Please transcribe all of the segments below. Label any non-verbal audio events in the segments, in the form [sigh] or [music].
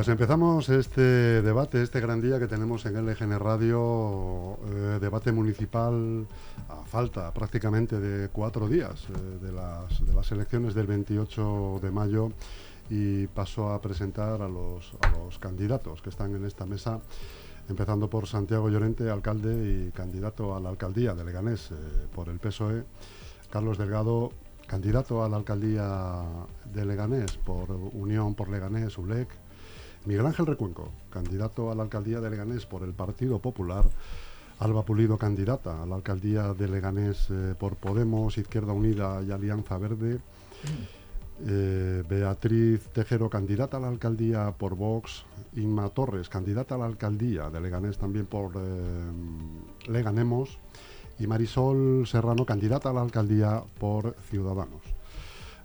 Pues empezamos este debate, este gran día que tenemos en LGN Radio, eh, debate municipal a falta prácticamente de cuatro días eh, de, las, de las elecciones del 28 de mayo y paso a presentar a los, a los candidatos que están en esta mesa, empezando por Santiago Llorente, alcalde y candidato a la alcaldía de Leganés eh, por el PSOE, Carlos Delgado, candidato a la alcaldía de Leganés por Unión por Leganés, ULEC, Miguel Ángel Recuenco, candidato a la alcaldía de Leganés por el Partido Popular. Alba Pulido, candidata a la alcaldía de Leganés eh, por Podemos, Izquierda Unida y Alianza Verde. Eh, Beatriz Tejero, candidata a la alcaldía por Vox. Inma Torres, candidata a la alcaldía de Leganés también por eh, Leganemos. Y Marisol Serrano, candidata a la alcaldía por Ciudadanos.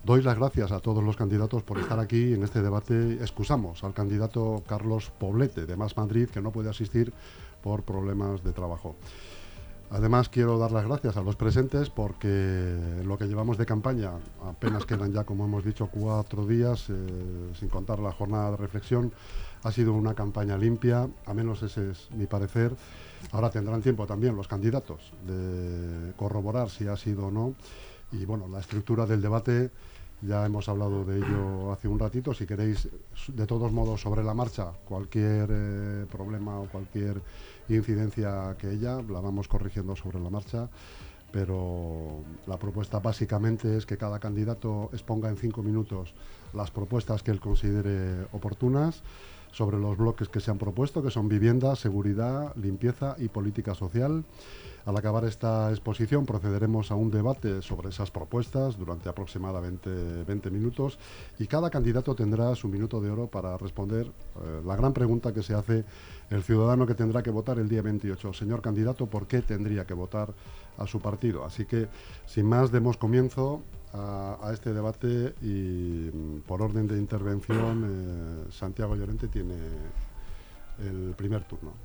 Doy las gracias a todos los candidatos por estar aquí en este debate. Excusamos al candidato Carlos Poblete de Más Madrid, que no puede asistir por problemas de trabajo. Además, quiero dar las gracias a los presentes porque lo que llevamos de campaña, apenas quedan ya, como hemos dicho, cuatro días, eh, sin contar la jornada de reflexión, ha sido una campaña limpia, a menos ese es mi parecer. Ahora tendrán tiempo también los candidatos de corroborar si ha sido o no. Y bueno, la estructura del debate ya hemos hablado de ello hace un ratito. Si queréis, de todos modos, sobre la marcha, cualquier eh, problema o cualquier incidencia que ella, la vamos corrigiendo sobre la marcha. Pero la propuesta básicamente es que cada candidato exponga en cinco minutos las propuestas que él considere oportunas sobre los bloques que se han propuesto, que son vivienda, seguridad, limpieza y política social. Al acabar esta exposición procederemos a un debate sobre esas propuestas durante aproximadamente 20 minutos y cada candidato tendrá su minuto de oro para responder eh, la gran pregunta que se hace el ciudadano que tendrá que votar el día 28. Señor candidato, ¿por qué tendría que votar a su partido? Así que, sin más, demos comienzo a, este debate y mm, por orden de intervención, eh, Santiago Llorente tiene el primer turno.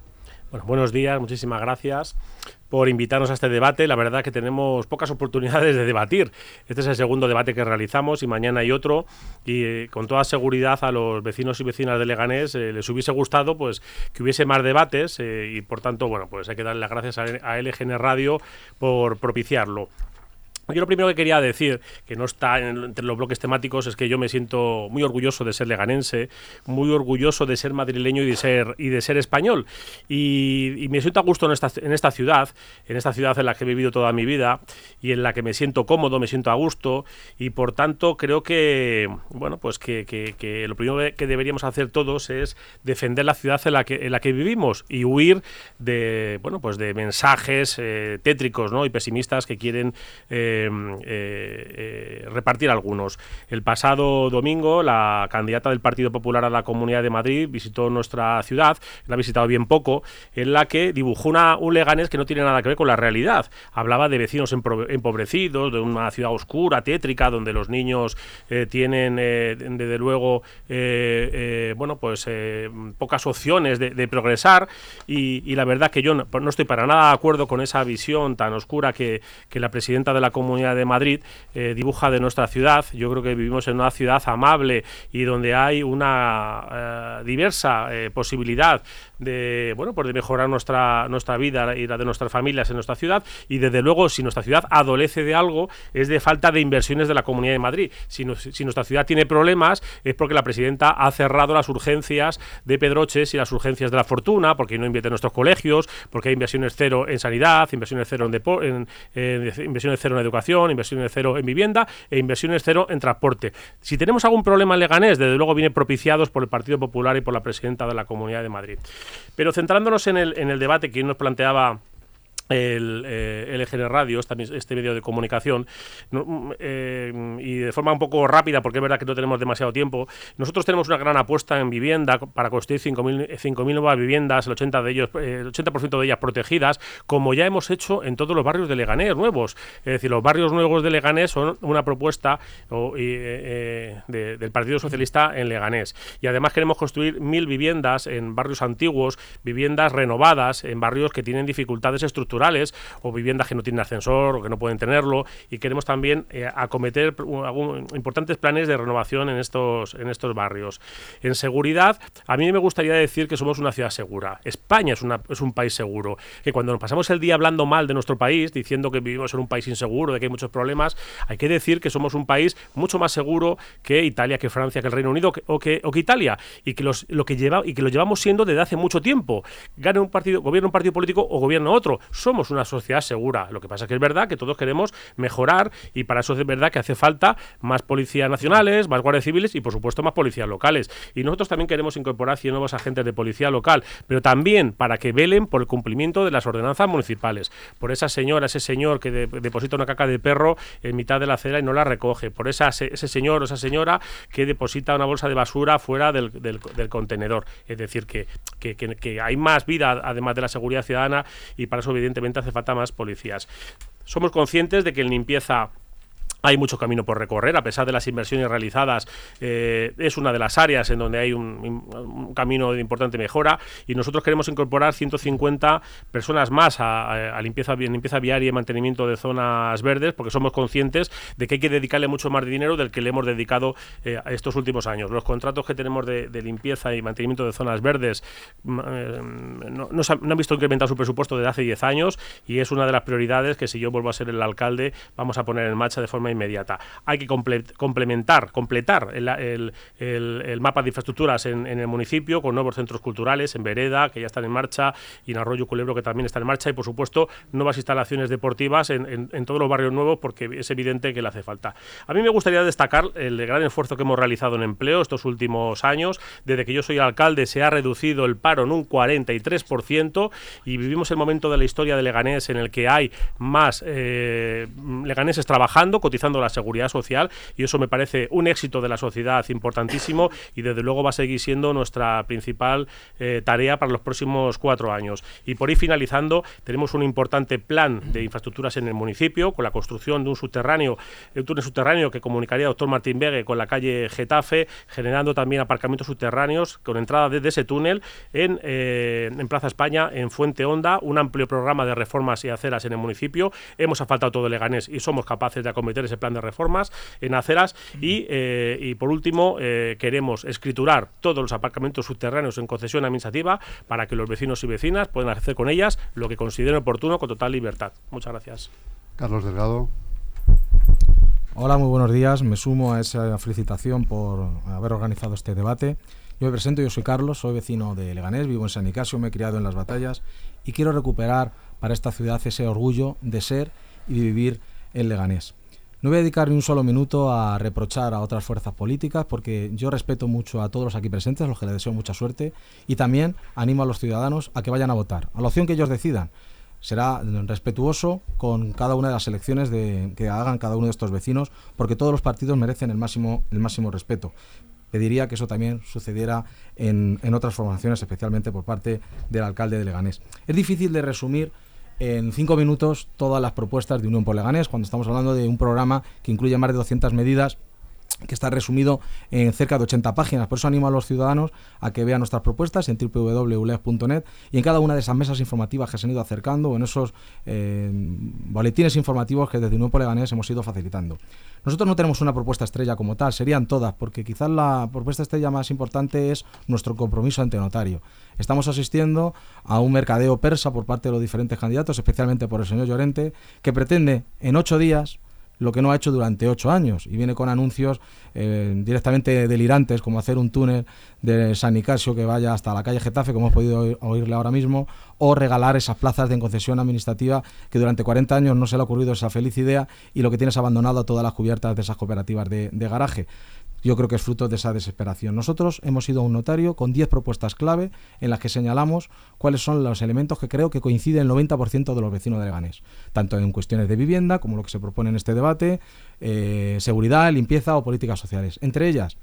Bueno, buenos días, muchísimas gracias por invitarnos a este debate. La verdad que tenemos pocas oportunidades de debatir. Este es el segundo debate que realizamos y mañana hay otro. Y eh, con toda seguridad a los vecinos y vecinas de Leganés eh, les hubiese gustado pues que hubiese más debates eh, y por tanto, bueno, pues hay que darle las gracias a, a LGN Radio por propiciarlo. Yo lo primero que quería decir, que no está entre los bloques temáticos, es que yo me siento muy orgulloso de ser leganense, muy orgulloso de ser madrileño y de ser, y de ser español. Y, me siento a gusto en esta, en esta ciudad, en esta ciudad en la que he vivido toda mi vida y en la que me siento cómodo, me siento a gusto. Y por tanto creo que, bueno, pues que, que, lo primero que deberíamos hacer todos es defender la ciudad en la que, en la que vivimos y huir de, bueno, pues de mensajes eh, tétricos ¿no? y pesimistas que quieren... Eh, repartir algunos. El pasado domingo, la candidata del Partido Popular a la Comunidad de Madrid visitó nuestra ciudad, la ha visitado bien poco, en la que dibujó una, un Leganés que no tiene nada que ver con la realidad. Hablaba de vecinos empobrecidos, de una ciudad oscura, tétrica, donde los niños eh, tienen, desde luego, bueno, pues pocas opciones de, progresar. Y, la verdad que yo no, estoy para nada de acuerdo con esa visión tan oscura que, que la presidenta de la Comunidad de Madrid eh, dibuja de nuestra ciudad. Yo creo que vivimos en una ciudad amable y donde hay una eh, diversa eh, posibilidad de bueno pues de mejorar nuestra nuestra vida y la de nuestras familias en nuestra ciudad y desde luego si nuestra ciudad adolece de algo es de falta de inversiones de la Comunidad de Madrid. Si, nuestra ciudad tiene problemas es porque la presidenta ha cerrado las urgencias de Pedroches y las urgencias de la Fortuna, porque no invierte en nuestros colegios, porque hay inversiones cero en sanidad, inversiones cero en, en inversiones cero en educación inversiones cero en vivienda e inversiones cero en transporte. Si tenemos algún problema en Leganés, desde luego viene propiciados por el Partido Popular y por la presidenta de la Comunidad de Madrid. Pero centrándonos en el, en el debate que nos planteaba el eh, LGN Radio, este medio de comunicación, mm, eh, y de forma un poco rápida, porque es verdad que no tenemos demasiado tiempo, nosotros tenemos una gran apuesta en vivienda para construir 5.000 nuevas viviendas, el 80%, de ellos, el 80 de ellas protegidas, como ya hemos hecho en todos los barrios de Leganés nuevos. Es decir, los barrios nuevos de Leganés son una propuesta eh, del Partido Socialista en Leganés. Y además queremos construir mil viviendas en barrios antiguos, viviendas renovadas, en barrios que tienen dificultades estructurales o viviendas que no tienen ascensor o que no pueden tenerlo y queremos también eh, acometer importantes planes de renovación en estos, en estos barrios. En seguridad, a mí me gustaría decir que somos una ciudad segura. España es, una, es un país seguro. Que cuando nos pasamos el día hablando mal de nuestro país, diciendo que vivimos en un país inseguro, de que hay muchos problemas, hay que decir que somos un país mucho más seguro que Italia, que Francia, que el Reino Unido o, que, o que Italia y que, los, lo que lleva, y que lo llevamos siendo desde hace mucho tiempo. Gane un partido, gobierno un partido político o gobierno otro. Una sociedad segura. Lo que pasa es que es verdad que todos queremos mejorar y para eso es verdad que hace falta más policías nacionales, más guardias civiles y por supuesto más policías locales. Y nosotros también queremos incorporar 100 nuevos agentes de policía local, pero también para que velen por el cumplimiento de las ordenanzas municipales. Por esa señora, ese señor que deposita una caca de perro en mitad de la acera y no la recoge. Por ese señor o esa señora que deposita una bolsa de basura fuera del, contenedor. Es decir, que, que, hay más vida además de la seguridad ciudadana y para eso evidentemente hace falta más policías. Somos conscientes de que en limpieza hay mucho camino por recorrer, a pesar de las inversiones realizadas, eh, es una de las áreas en donde hay un, camino de importante mejora y nosotros queremos incorporar 150 personas más a, limpieza, limpieza viaria y mantenimiento de zonas verdes, porque somos conscientes de que hay que dedicarle mucho más dinero del que le hemos dedicado eh, estos últimos años. Los contratos que tenemos de, limpieza y mantenimiento de zonas verdes mm, eh, no, han, visto incrementar su presupuesto desde hace 10 años y es una de las prioridades que si yo vuelvo a ser el alcalde vamos a poner en marcha de forma inmediata. Hay que complementar, completar el, mapa de infraestructuras en, el municipio con nuevos centros culturales en Vereda, que ya están en marcha, y en Arroyo Culebro, que también está en marcha, y por supuesto nuevas instalaciones deportivas en, todos los barrios nuevos, porque es evidente que le hace falta. A mí me gustaría destacar el gran esfuerzo que hemos realizado en empleo estos últimos años. Desde que yo soy alcalde se ha reducido el paro en un 43% y vivimos el momento de la historia de Leganés en el que hay más eh, leganeses trabajando, cotizando la seguridad social y eso me parece un éxito de la sociedad importantísimo y desde luego va a seguir siendo nuestra principal eh, tarea para los próximos cuatro años. Y por ahí finalizando, tenemos un importante plan de infraestructuras en el municipio con la construcción de un subterráneo, un túnel subterráneo que comunicaría doctor Martín Vegue con la calle Getafe, generando también aparcamientos subterráneos con entrada desde ese túnel en, eh, en Plaza España, en Fuente Honda, un amplio programa de reformas y aceras en el municipio. Hemos afaltado todo Leganés y somos capaces de acometer ese plan de reformas en aceras y, eh, y por último eh, queremos escriturar todos los aparcamientos subterráneos en concesión administrativa para que los vecinos y vecinas puedan hacer con ellas lo que consideren oportuno con total libertad. Muchas gracias. Carlos Delgado. Hola, muy buenos días. Me sumo a esa felicitación por haber organizado este debate. Yo me presento, yo soy Carlos, soy vecino de Leganés, vivo en San Nicasio, me he criado en las batallas y quiero recuperar para esta ciudad ese orgullo de ser y de vivir en Leganés. No voy a dedicar ni un solo minuto a reprochar a otras fuerzas políticas porque yo respeto mucho a todos los aquí presentes, a los que les deseo mucha suerte y también animo a los ciudadanos a que vayan a votar, a la opción que ellos decidan. Será respetuoso con cada una de las elecciones que hagan cada uno de estos vecinos porque todos los partidos merecen el máximo, el máximo respeto pediría que eso también sucediera en, en, otras formaciones, especialmente por parte del alcalde de Leganés. Es difícil de resumir en cinco minutos todas las propuestas de Unión por Leganés, cuando estamos hablando de un programa que incluye más de 200 medidas que está resumido en cerca de 80 páginas. Por eso animo a los ciudadanos a que vean nuestras propuestas en www.uleg.net y en cada una de esas mesas informativas que se han ido acercando o en esos eh, boletines informativos que desde Nuevo Leganés hemos ido facilitando. Nosotros no tenemos una propuesta estrella como tal, serían todas, porque quizás la propuesta estrella más importante es nuestro compromiso ante notario. Estamos asistiendo a un mercadeo persa por parte de los diferentes candidatos, especialmente por el señor Llorente, que pretende en ocho días lo que no ha hecho durante ocho años. Y viene con anuncios eh, directamente delirantes como hacer un túnel de San Nicasio que vaya hasta la calle Getafe, como hemos podido oírle ahora mismo, o regalar esas plazas de concesión administrativa que durante 40 años no se le ha ocurrido esa feliz idea y lo que tiene es abandonado a todas las cubiertas de esas cooperativas de garaje yo creo que es fruto de esa desesperación. Nosotros hemos ido a un notario con 10 propuestas clave en las que señalamos cuáles son los elementos que creo que coinciden el 90% de los vecinos de Leganés, tanto en cuestiones de vivienda como lo que se propone en este debate, eh, seguridad, limpieza o políticas sociales. Entre ellas,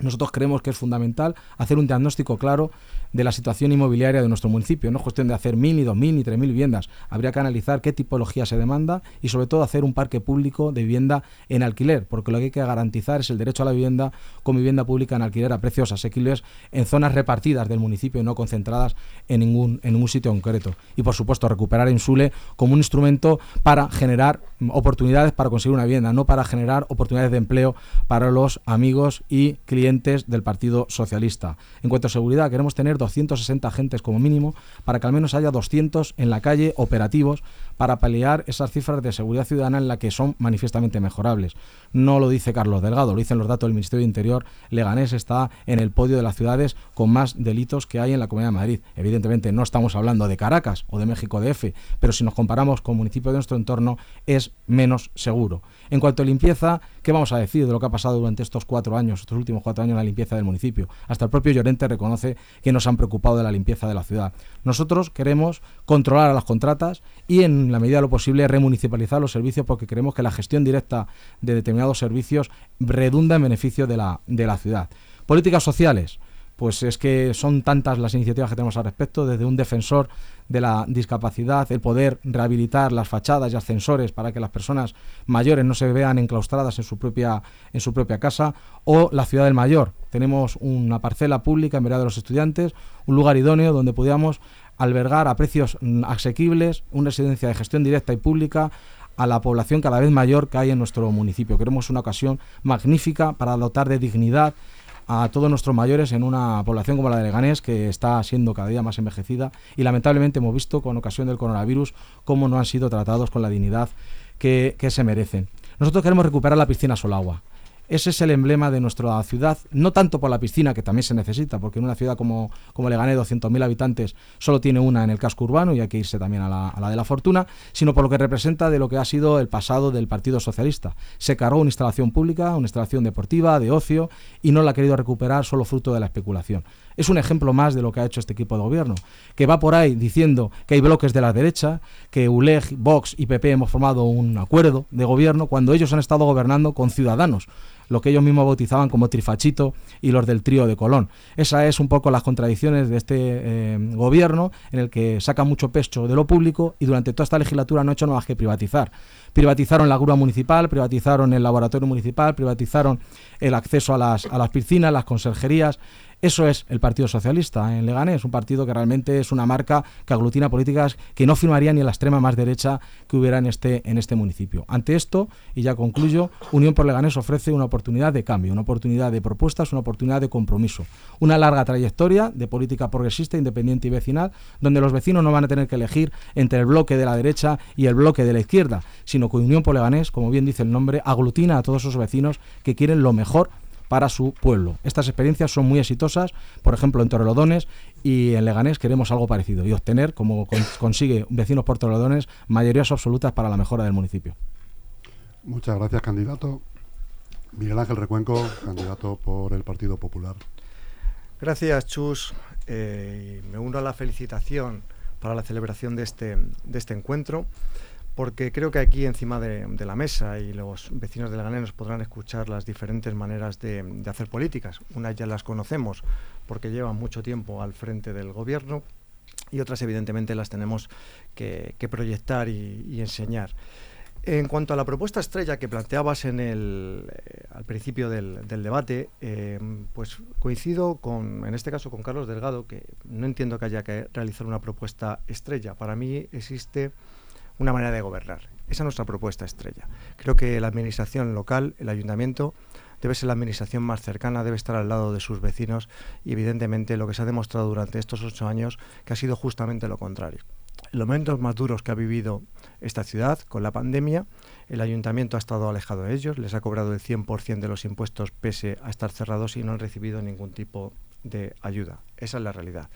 nosotros creemos que es fundamental hacer un diagnóstico claro de la situación inmobiliaria de nuestro municipio. No es cuestión de hacer mil, ni dos mil, ni tres mil viviendas. Habría que analizar qué tipología se demanda y sobre todo hacer un parque público de vivienda en alquiler, porque lo que hay que garantizar es el derecho a la vivienda con vivienda pública en alquiler a precios asequibles en zonas repartidas del municipio y no concentradas en ningún, en ningún sitio concreto. Y por supuesto recuperar Insule como un instrumento para generar oportunidades para conseguir una vivienda, no para generar oportunidades de empleo para los amigos y clientes del Partido Socialista. En cuanto a seguridad, queremos tener 260 agentes como mínimo para que al menos haya 200 en la calle operativos para paliar esas cifras de seguridad ciudadana en la que son manifiestamente mejorables. No lo dice Carlos Delgado, lo dicen los datos del Ministerio de Interior. Leganés está en el podio de las ciudades con más delitos que hay en la Comunidad de Madrid. Evidentemente no estamos hablando de Caracas o de México DF, pero si nos comparamos con municipios de nuestro entorno es menos seguro. En cuanto a limpieza, ¿qué vamos a decir de lo que ha pasado durante estos cuatro años, estos últimos cuatro años en la limpieza del municipio? Hasta el propio Llorente reconoce que nos han preocupado de la limpieza de la ciudad. Nosotros queremos controlar a las contratas y en la medida de lo posible remunicipalizar los servicios porque creemos que la gestión directa de determinados servicios redunda en beneficio de la, de la ciudad. Políticas sociales pues es que son tantas las iniciativas que tenemos al respecto, desde un defensor de la discapacidad, el poder rehabilitar las fachadas y ascensores para que las personas mayores no se vean enclaustradas en su propia, en su propia casa, o la ciudad del mayor. Tenemos una parcela pública en vereda de los estudiantes, un lugar idóneo donde podíamos albergar a precios mm, asequibles una residencia de gestión directa y pública a la población cada vez mayor que hay en nuestro municipio. Queremos una ocasión magnífica para dotar de dignidad a todos nuestros mayores en una población como la de Leganés, que está siendo cada día más envejecida y lamentablemente hemos visto con ocasión del coronavirus cómo no han sido tratados con la dignidad que, que se merecen. Nosotros queremos recuperar la piscina Solagua. Ese es el emblema de nuestra ciudad, no tanto por la piscina, que también se necesita, porque en una ciudad como, como Leganés, 200.000 habitantes, solo tiene una en el casco urbano y hay que irse también a la, a la, de la fortuna, sino por lo que representa de lo que ha sido el pasado del Partido Socialista. Se cargó una instalación pública, una instalación deportiva, de ocio, y no la ha querido recuperar solo fruto de la especulación. Es un ejemplo más de lo que ha hecho este equipo de gobierno, que va por ahí diciendo que hay bloques de la derecha, que ULEG, Vox y PP hemos formado un acuerdo de gobierno cuando ellos han estado gobernando con ciudadanos lo que ellos mismos bautizaban como trifachito y los del trío de Colón. Esa es un poco las contradicciones de este eh, gobierno en el que saca mucho pecho de lo público y durante toda esta legislatura no ha hecho nada más que privatizar. Privatizaron la grúa municipal, privatizaron el laboratorio municipal, privatizaron el acceso a las, a las piscinas, las conserjerías, eso es el Partido Socialista en Leganés, un partido que realmente es una marca que aglutina políticas que no firmaría ni la extrema más derecha que hubiera en este, en este municipio. Ante esto, y ya concluyo, Unión por Leganés ofrece una oportunidad de cambio, una oportunidad de propuestas, una oportunidad de compromiso, una larga trayectoria de política progresista, independiente y vecinal, donde los vecinos no van a tener que elegir entre el bloque de la derecha y el bloque de la izquierda, sino que Unión por Leganés, como bien dice el nombre, aglutina a todos esos vecinos que quieren lo mejor para su pueblo. Estas experiencias son muy exitosas, por ejemplo en Torrelodones y en Leganés queremos algo parecido y obtener, como consigue vecinos por Torrelodones, mayorías absolutas para la mejora del municipio. Muchas gracias, candidato. Miguel Ángel Recuenco, candidato por el Partido Popular. Gracias, Chus. Eh, me uno a la felicitación para la celebración de este, de este encuentro porque creo que aquí encima de, la mesa y los vecinos de Leganés nos podrán escuchar las diferentes maneras de, hacer políticas. Unas ya las conocemos porque llevan mucho tiempo al frente del gobierno y otras evidentemente las tenemos que, proyectar y, enseñar. En cuanto a la propuesta estrella que planteabas en el, eh, al principio del, del debate, eh, pues coincido con, en este caso con Carlos Delgado, que no entiendo que haya que realizar una propuesta estrella. Para mí existe una manera de gobernar. Esa es nuestra propuesta estrella. Creo que la administración local, el ayuntamiento, debe ser la administración más cercana, debe estar al lado de sus vecinos y evidentemente lo que se ha demostrado durante estos ocho años que ha sido justamente lo contrario. En los momentos más duros que ha vivido esta ciudad con la pandemia, el ayuntamiento ha estado alejado de ellos, les ha cobrado el 100% de los impuestos pese a estar cerrados y no han recibido ningún tipo de ayuda. Esa es la realidad.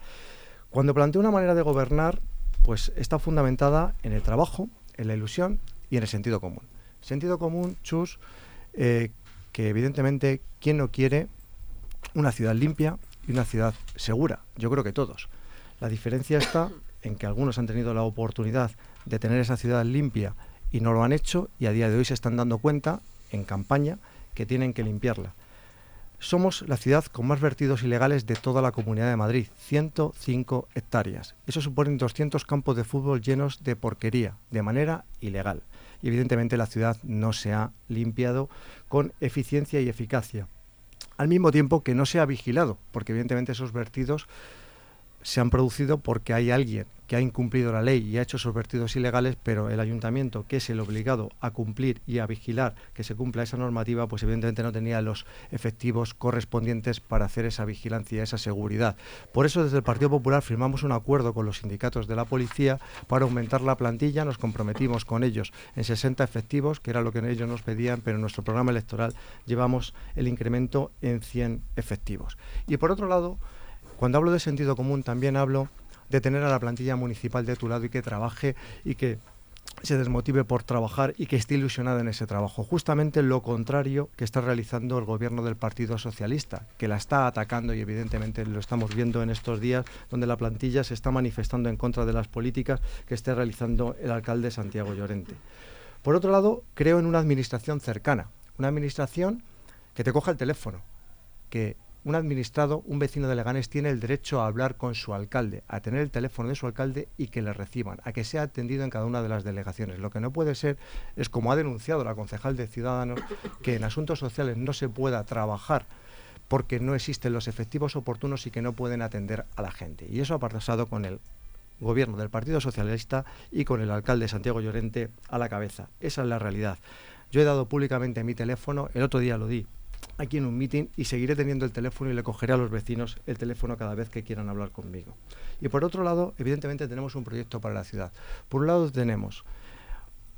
Cuando planteo una manera de gobernar, pues está fundamentada en el trabajo, en la ilusión y en el sentido común. Sentido común, chus, eh, que evidentemente, ¿quién no quiere una ciudad limpia y una ciudad segura? Yo creo que todos. La diferencia está en que algunos han tenido la oportunidad de tener esa ciudad limpia y no lo han hecho y a día de hoy se están dando cuenta en campaña que tienen que limpiarla. Somos la ciudad con más vertidos ilegales de toda la Comunidad de Madrid, 105 hectáreas. Eso supone 200 campos de fútbol llenos de porquería, de manera ilegal. Y evidentemente la ciudad no se ha limpiado con eficiencia y eficacia. Al mismo tiempo que no se ha vigilado, porque evidentemente esos vertidos se han producido porque hay alguien que ha incumplido la ley y ha hecho esos vertidos ilegales, pero el ayuntamiento, que es el obligado a cumplir y a vigilar que se cumpla esa normativa, pues evidentemente no tenía los efectivos correspondientes para hacer esa vigilancia, esa seguridad. Por eso desde el Partido Popular firmamos un acuerdo con los sindicatos de la policía para aumentar la plantilla, nos comprometimos con ellos en 60 efectivos, que era lo que ellos nos pedían, pero en nuestro programa electoral llevamos el incremento en 100 efectivos. Y por otro lado, cuando hablo de sentido común también hablo de tener a la plantilla municipal de tu lado y que trabaje y que se desmotive por trabajar y que esté ilusionada en ese trabajo. Justamente lo contrario que está realizando el gobierno del Partido Socialista, que la está atacando y evidentemente lo estamos viendo en estos días donde la plantilla se está manifestando en contra de las políticas que esté realizando el alcalde Santiago Llorente. Por otro lado, creo en una administración cercana, una administración que te coja el teléfono, que un administrado, un vecino de Leganés, tiene el derecho a hablar con su alcalde, a tener el teléfono de su alcalde y que le reciban, a que sea atendido en cada una de las delegaciones. Lo que no puede ser es, como ha denunciado la concejal de Ciudadanos, que en asuntos sociales no se pueda trabajar porque no existen los efectivos oportunos y que no pueden atender a la gente. Y eso ha pasado con el gobierno del Partido Socialista y con el alcalde Santiago Llorente a la cabeza. Esa es la realidad. Yo he dado públicamente mi teléfono, el otro día lo di aquí en un meeting y seguiré teniendo el teléfono y le cogeré a los vecinos el teléfono cada vez que quieran hablar conmigo. Y por otro lado, evidentemente tenemos un proyecto para la ciudad. Por un lado tenemos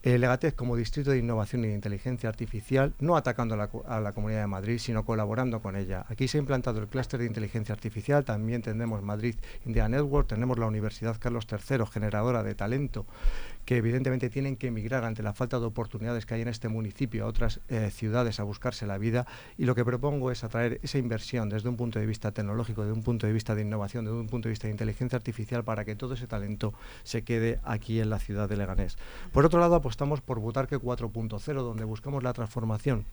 el Legatez como distrito de innovación y de inteligencia artificial, no atacando a la, Comunidad de Madrid, sino colaborando con ella. Aquí se ha implantado el clúster de inteligencia artificial, también tenemos Madrid India Network, tenemos la Universidad Carlos III, generadora de talento, que evidentemente tienen que emigrar ante la falta de oportunidades que hay en este municipio a otras eh, ciudades a buscarse la vida. Y lo que propongo es atraer esa inversión desde un punto de vista tecnológico, desde un punto de vista de innovación, desde un punto de vista de inteligencia artificial, para que todo ese talento se quede aquí en la ciudad de Leganés. Por otro lado, apostamos por Butarque 4.0, donde buscamos la transformación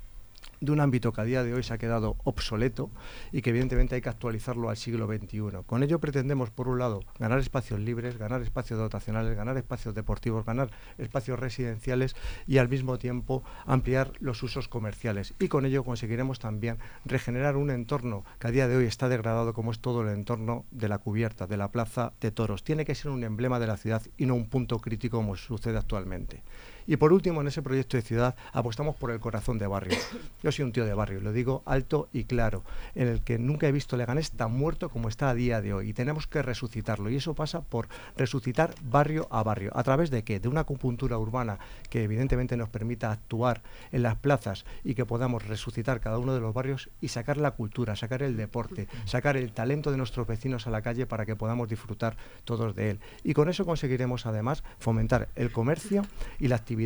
de un ámbito que a día de hoy se ha quedado obsoleto y que evidentemente hay que actualizarlo al siglo XXI. Con ello pretendemos, por un lado, ganar espacios libres, ganar espacios dotacionales, ganar espacios deportivos, ganar espacios residenciales y al mismo tiempo ampliar los usos comerciales. Y con ello conseguiremos también regenerar un entorno que a día de hoy está degradado como es todo el entorno de la cubierta, de la plaza de toros. Tiene que ser un emblema de la ciudad y no un punto crítico como sucede actualmente. Y por último, en ese proyecto de ciudad apostamos por el corazón de barrio. Yo soy un tío de barrio, lo digo alto y claro, en el que nunca he visto Leganés tan muerto como está a día de hoy. Y tenemos que resucitarlo. Y eso pasa por resucitar barrio a barrio. ¿A través de qué? De una acupuntura urbana que evidentemente nos permita actuar en las plazas y que podamos resucitar cada uno de los barrios y sacar la cultura, sacar el deporte, sacar el talento de nuestros vecinos a la calle para que podamos disfrutar todos de él. Y con eso conseguiremos además fomentar el comercio y la actividad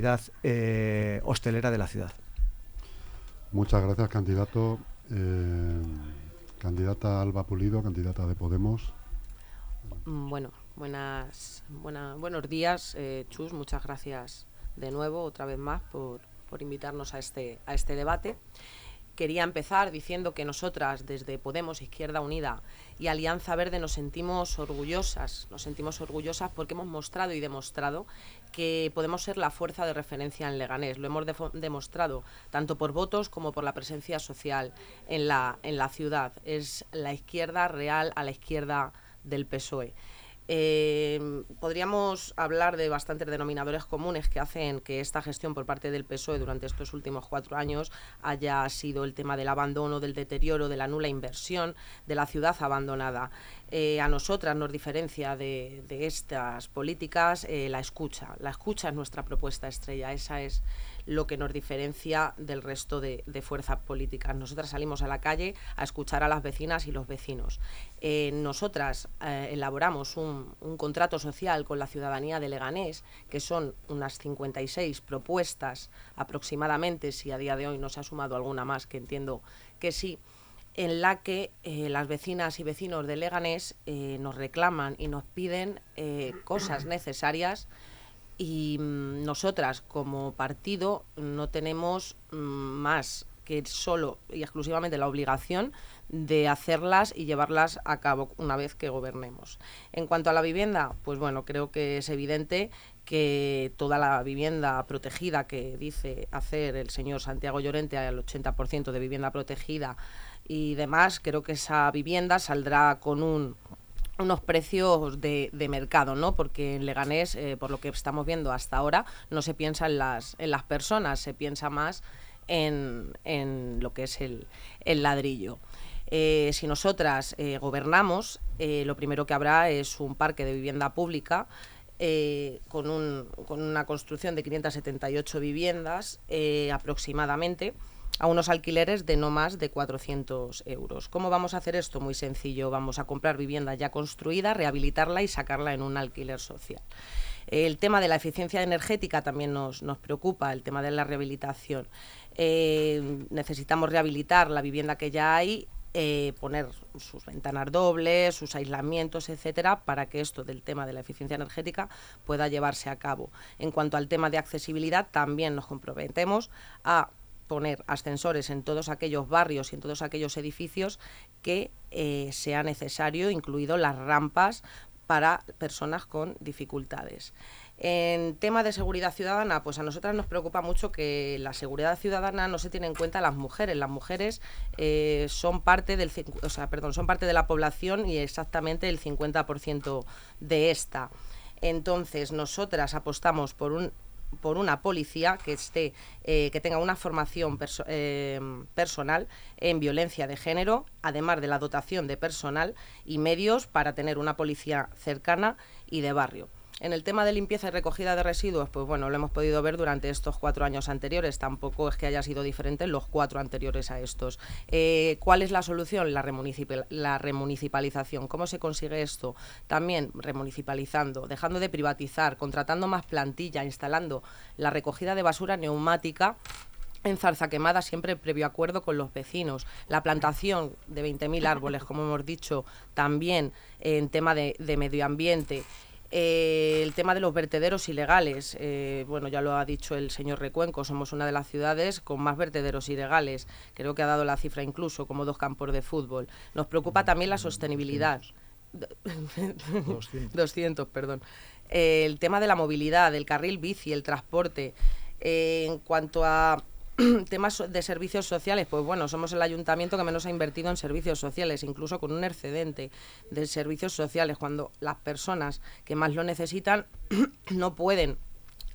eh, hostelera de la ciudad. Muchas gracias, candidato. Eh, candidata Alba Pulido, candidata de Podemos. Mm, bueno, buenas, buenos días, eh, Chus. Muchas gracias de nuevo, otra vez más, por, por invitarnos a este, a este debate quería empezar diciendo que nosotras desde Podemos, Izquierda Unida y Alianza Verde nos sentimos orgullosas, nos sentimos orgullosas porque hemos mostrado y demostrado que podemos ser la fuerza de referencia en Leganés. Lo hemos demostrado tanto por votos como por la presencia social en la, en la ciudad. Es la izquierda real a la izquierda del PSOE. Eh, podríamos hablar de bastantes denominadores comunes que hacen que esta gestión por parte del PSOE durante estos últimos cuatro años haya sido el tema del abandono, del deterioro, de la nula inversión, de la ciudad abandonada. Eh, a nosotras nos diferencia de, estas políticas eh, la escucha. La escucha es nuestra propuesta estrella. Esa es lo que nos diferencia del resto de, fuerzas políticas. Nosotras salimos a la calle a escuchar a las vecinas y los vecinos. Eh, nosotras eh, elaboramos un, contrato social con la ciudadanía de Leganés, que son unas 56 propuestas aproximadamente, si a día de hoy no se ha sumado alguna más, que entiendo que sí en la que eh, las vecinas y vecinos de Leganés nos reclaman y nos piden cosas necesarias y mm, nosotras como partido no tenemos mm, más que solo y exclusivamente la obligación de hacerlas y llevarlas a cabo una vez que gobernemos. En cuanto a la vivienda, pues bueno, creo que es evidente que toda la vivienda protegida que dice hacer el señor Santiago Llorente al 80% de vivienda protegida y demás, creo que esa vivienda saldrá con un unos precios de, mercado, ¿no? Porque en Leganés, eh, por lo que estamos viendo hasta ahora, no se piensa en las, en las personas, se piensa más en, en lo que es el, el ladrillo. Eh, si nosotras eh, gobernamos, lo primero que habrá es un parque de vivienda pública con, un, con, una construcción de 578 viviendas aproximadamente a unos alquileres de no más de 400 euros. ¿Cómo vamos a hacer esto? Muy sencillo, vamos a comprar vivienda ya construida, rehabilitarla y sacarla en un alquiler social. El tema de la eficiencia energética también nos, preocupa, el tema de la rehabilitación. Eh, necesitamos rehabilitar la vivienda que ya hay eh, poner sus ventanas dobles, sus aislamientos, etcétera, para que esto del tema de la eficiencia energética pueda llevarse a cabo. En cuanto al tema de accesibilidad, también nos comprometemos a poner ascensores en todos aquellos barrios y en todos aquellos edificios que eh, sea necesario, incluido las rampas para personas con dificultades. En tema de seguridad ciudadana, pues a nosotras nos preocupa mucho que la seguridad ciudadana no se tiene en cuenta las mujeres. Las mujeres eh, son parte del, o sea, perdón, son parte de la población y exactamente el 50% de esta. Entonces, nosotras apostamos por un por una policía que esté eh, que tenga una formación eh, personal en violencia de género, además de la dotación de personal y medios para tener una policía cercana y de barrio. En el tema de limpieza y recogida de residuos, pues bueno, lo hemos podido ver durante estos cuatro años anteriores. Tampoco es que haya sido diferente los cuatro anteriores a estos. Eh, ¿Cuál es la solución? La, remunicipalización. ¿Cómo se consigue esto? También remunicipalizando, dejando de privatizar, contratando más plantilla, instalando la recogida de basura neumática en zarza quemada, siempre previo acuerdo con los vecinos. La plantación de 20.000 árboles, como hemos dicho, también en tema de medio ambiente. Eh, el tema de los vertederos ilegales, eh, bueno, ya lo ha dicho el señor Recuenco, somos una de las ciudades con más vertederos ilegales, creo que ha dado la cifra incluso como dos campos de fútbol. Nos preocupa también la sostenibilidad. 200, [laughs] perdón. Eh, el tema de la movilidad, el carril bici, el transporte. en cuanto a [clears throat] temas de servicios sociales, pues bueno, somos el ayuntamiento que menos ha invertido en servicios sociales, incluso con un excedente de servicios sociales, cuando las personas que más lo necesitan [clears throat] no pueden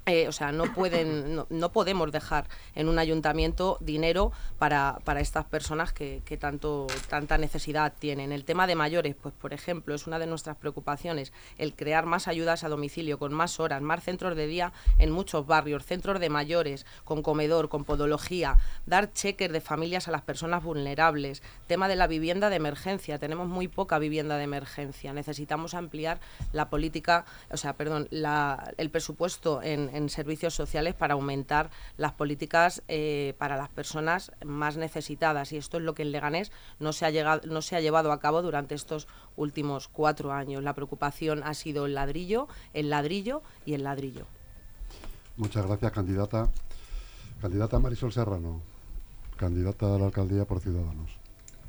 eh, o sea, no pueden, [laughs] no, podemos dejar en un ayuntamiento dinero para, para estas personas que, que, tanto, tanta necesidad tienen. El tema de mayores, pues por ejemplo, es una de nuestras preocupaciones, el crear más ayudas a domicilio, con más horas, más centros de día en muchos barrios, centros de mayores, con comedor, con podología, dar cheques de familias a las personas vulnerables, tema de la vivienda de emergencia, tenemos muy poca vivienda de emergencia, necesitamos ampliar la política, o sea, perdón, la, el presupuesto en en servicios sociales para aumentar las políticas eh, para las personas más necesitadas. Y esto es lo que en Leganés no se, ha llegado, no se ha llevado a cabo durante estos últimos cuatro años. La preocupación ha sido el ladrillo, el ladrillo y el ladrillo. Muchas gracias, candidata. Candidata Marisol Serrano, candidata a la alcaldía por Ciudadanos.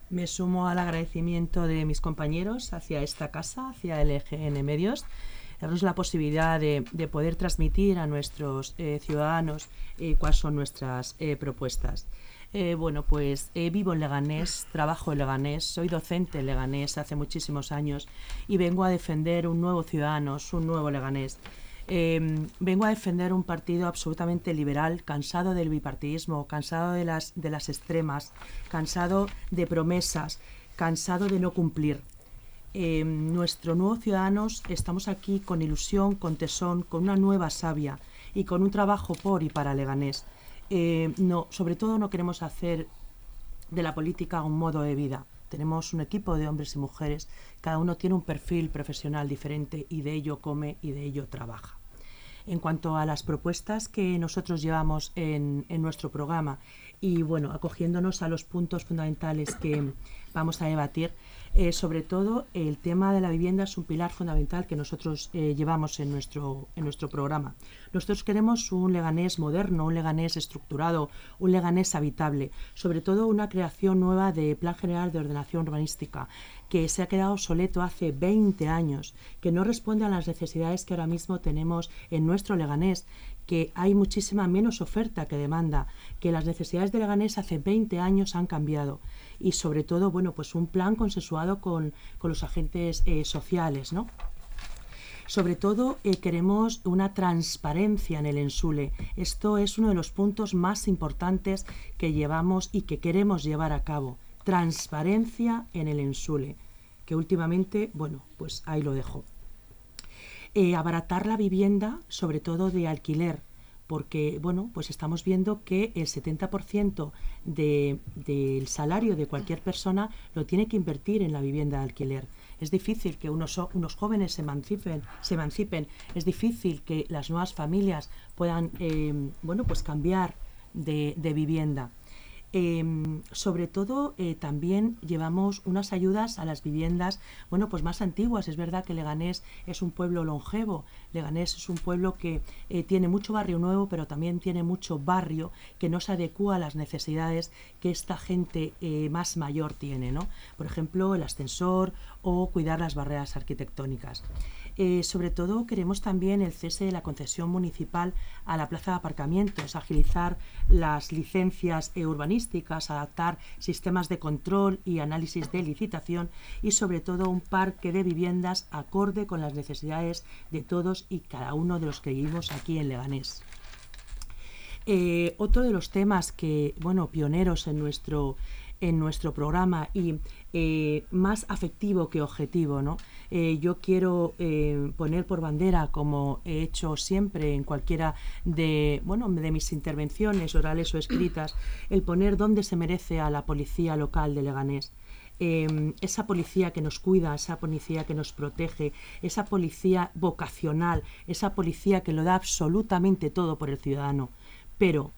Me sumo al agradecimiento de mis compañeros hacia esta casa, hacia LGN Medios darnos la posibilidad de, poder transmitir a nuestros eh, ciudadanos eh, cuáles son nuestras eh, propuestas. bueno, pues vivo en Leganés, trabajo en Leganés, soy docente en Leganés hace muchísimos años y vengo a defender un nuevo Ciudadanos, un nuevo Leganés. Em, vengo a defender un partido absolutamente liberal, cansado del bipartidismo, cansado de las, de las extremas, cansado de promesas, cansado de no cumplir. Eh, nuestro nuevo Ciudadanos estamos aquí con ilusión, con tesón, con una nueva savia y con un trabajo por y para Leganés. Eh, no, sobre todo no queremos hacer de la política un modo de vida. Tenemos un equipo de hombres y mujeres, cada uno tiene un perfil profesional diferente y de ello come y de ello trabaja. En cuanto a las propuestas que nosotros llevamos en, en nuestro programa y bueno, acogiéndonos a los puntos fundamentales que vamos a debatir, eh, sobre todo el tema de la vivienda es un pilar fundamental que nosotros eh, llevamos en nuestro, en nuestro programa. Nosotros queremos un Leganés moderno, un Leganés estructurado, un Leganés habitable, sobre todo una creación nueva de Plan General de Ordenación Urbanística que se ha quedado obsoleto hace 20 años, que no responde a las necesidades que ahora mismo tenemos en nuestro Leganés, que hay muchísima menos oferta que demanda, que las necesidades de Leganés hace 20 años han cambiado y sobre todo, bueno, pues un plan consensuado con, los agentes eh, sociales, ¿no? Sobre todo eh, queremos una transparencia en el Ensule. Esto es uno de los puntos más importantes que llevamos y que queremos llevar a cabo. Transparencia en el Ensule, que últimamente, bueno, pues ahí lo dejo. Eh, abaratar la vivienda, sobre todo de alquiler, porque bueno, pues estamos viendo que el 70% del salario de cualquier persona lo tiene que invertir en la vivienda de alquiler. Es difícil que unos, unos jóvenes se emancipen, se emancipen, es difícil que las nuevas familias puedan eh, bueno, pues cambiar de, de vivienda. Em, sobre todo eh, también llevamos unas ayudas a las viviendas bueno pues más antiguas. Es verdad que Leganés es un pueblo longevo. Leganés es un pueblo que eh, tiene mucho barrio nuevo pero también tiene mucho barrio que no se adecua a las necesidades que esta gente eh, más mayor tiene ¿no? por ejemplo el ascensor o cuidar las barreras arquitectónicas eh, sobre todo queremos también el cese de la concesión municipal a la plaza de aparcamientos, agilizar las licencias urbanísticas, adaptar sistemas de control y análisis de licitación y sobre todo un parque de viviendas acorde con las necesidades de todos y cada uno de los que vivimos aquí en Leganés. Eh, otro de los temas que, bueno, pioneros en nuestro, en nuestro programa y eh, más afectivo que objetivo, ¿no? Eh, yo quiero eh, poner por bandera, como he hecho siempre en cualquiera de, bueno, de mis intervenciones orales o escritas, [coughs] el poner dónde se merece a la policía local de Leganés. Em, esa policía que nos cuida, esa policía que nos protege, esa policía vocacional, esa policía que lo da absolutamente todo por el ciudadano. Pero,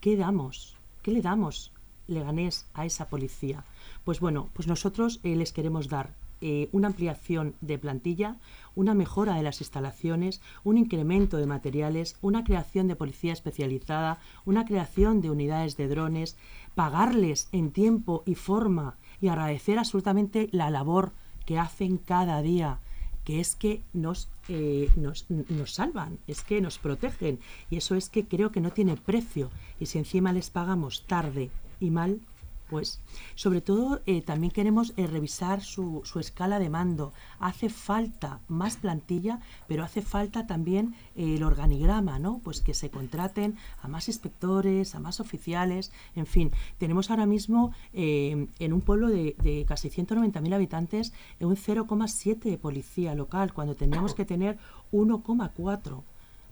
¿qué damos? ¿Qué le damos, Leganés, a esa policía? Pues bueno, pues nosotros eh, les queremos dar eh, una ampliación de plantilla, una mejora de las instalaciones, un incremento de materiales, una creación de policía especializada, una creación de unidades de drones, pagarles en tiempo y forma y agradecer absolutamente la labor que hacen cada día que es que nos, eh, nos, nos, salvan, es que nos protegen. Y eso es que creo que no tiene precio. Y si encima les pagamos tarde y mal, pues sobre todo eh, también queremos eh, revisar su, su, escala de mando. Hace falta más plantilla, pero hace falta también eh, el organigrama, ¿no? Pues que se contraten a más inspectores, a más oficiales, en fin. Tenemos ahora mismo en un pueblo de, de casi 190.000 habitantes un 0,7 de policía local, cuando tendríamos que tener 1,4.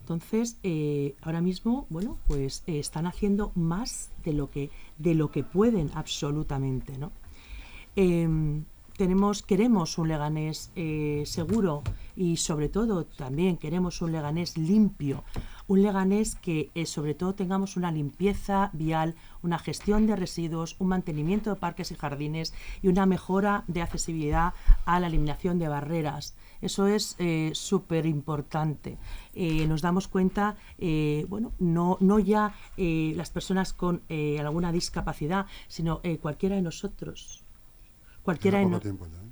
Entonces, eh, ahora mismo, bueno, pues eh, están haciendo más de lo que, de lo que pueden absolutamente, ¿no? Em, tenemos, queremos un Leganés eh, seguro y sobre todo también queremos un Leganés limpio, un Leganés que sobre todo tengamos una limpieza vial, una gestión de residuos, un mantenimiento de parques y jardines y una mejora de accesibilidad a la eliminación de barreras. Eso es eh, súper importante. Eh, nos damos cuenta, eh, bueno, no, no ya las personas con alguna discapacidad, sino cualquiera de nosotros. Cualquiera de nosotros.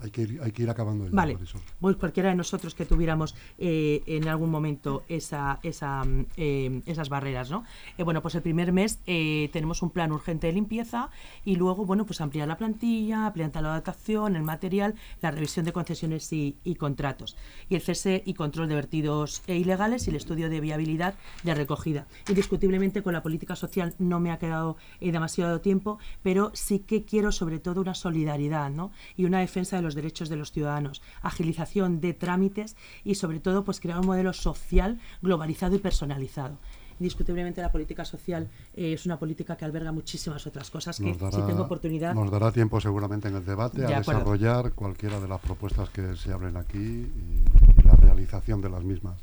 Hay que, ir, hay que ir acabando el Vale, pues cualquiera de nosotros que tuviéramos eh, en algún momento esa, esa, eh, esas barreras, ¿no? Eh, bueno, pues el primer mes tenemos un plan urgente de limpieza y luego, bueno, pues ampliar la plantilla, ampliar la adaptación, el material, la revisión de concesiones y, y, contratos. Y el cese y control de vertidos e ilegales y el estudio de viabilidad de recogida. Indiscutiblemente con la política social no me ha quedado demasiado tiempo, pero sí que quiero sobre todo una solidaridad, ¿no? Y una defensa de los los derechos de los ciudadanos, agilización de trámites y sobre todo pues crear un modelo social globalizado y personalizado indiscutiblemente la política social eh, es una política que alberga muchísimas otras cosas que si tengo oportunidad nos dará tiempo seguramente en el debate a desarrollar cualquiera de las propuestas que se abren aquí y, la realización de las mismas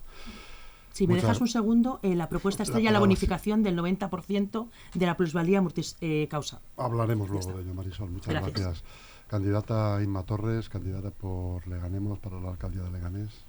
Si me dejas un segundo, eh, la propuesta está ya la bonificación del 90% de la plusvalía multis, eh, causa. Hablaremos luego de ello, Marisol. Muchas gracias. Candidata Inma Torres, candidata por Leganemos para la alcaldía de Leganés.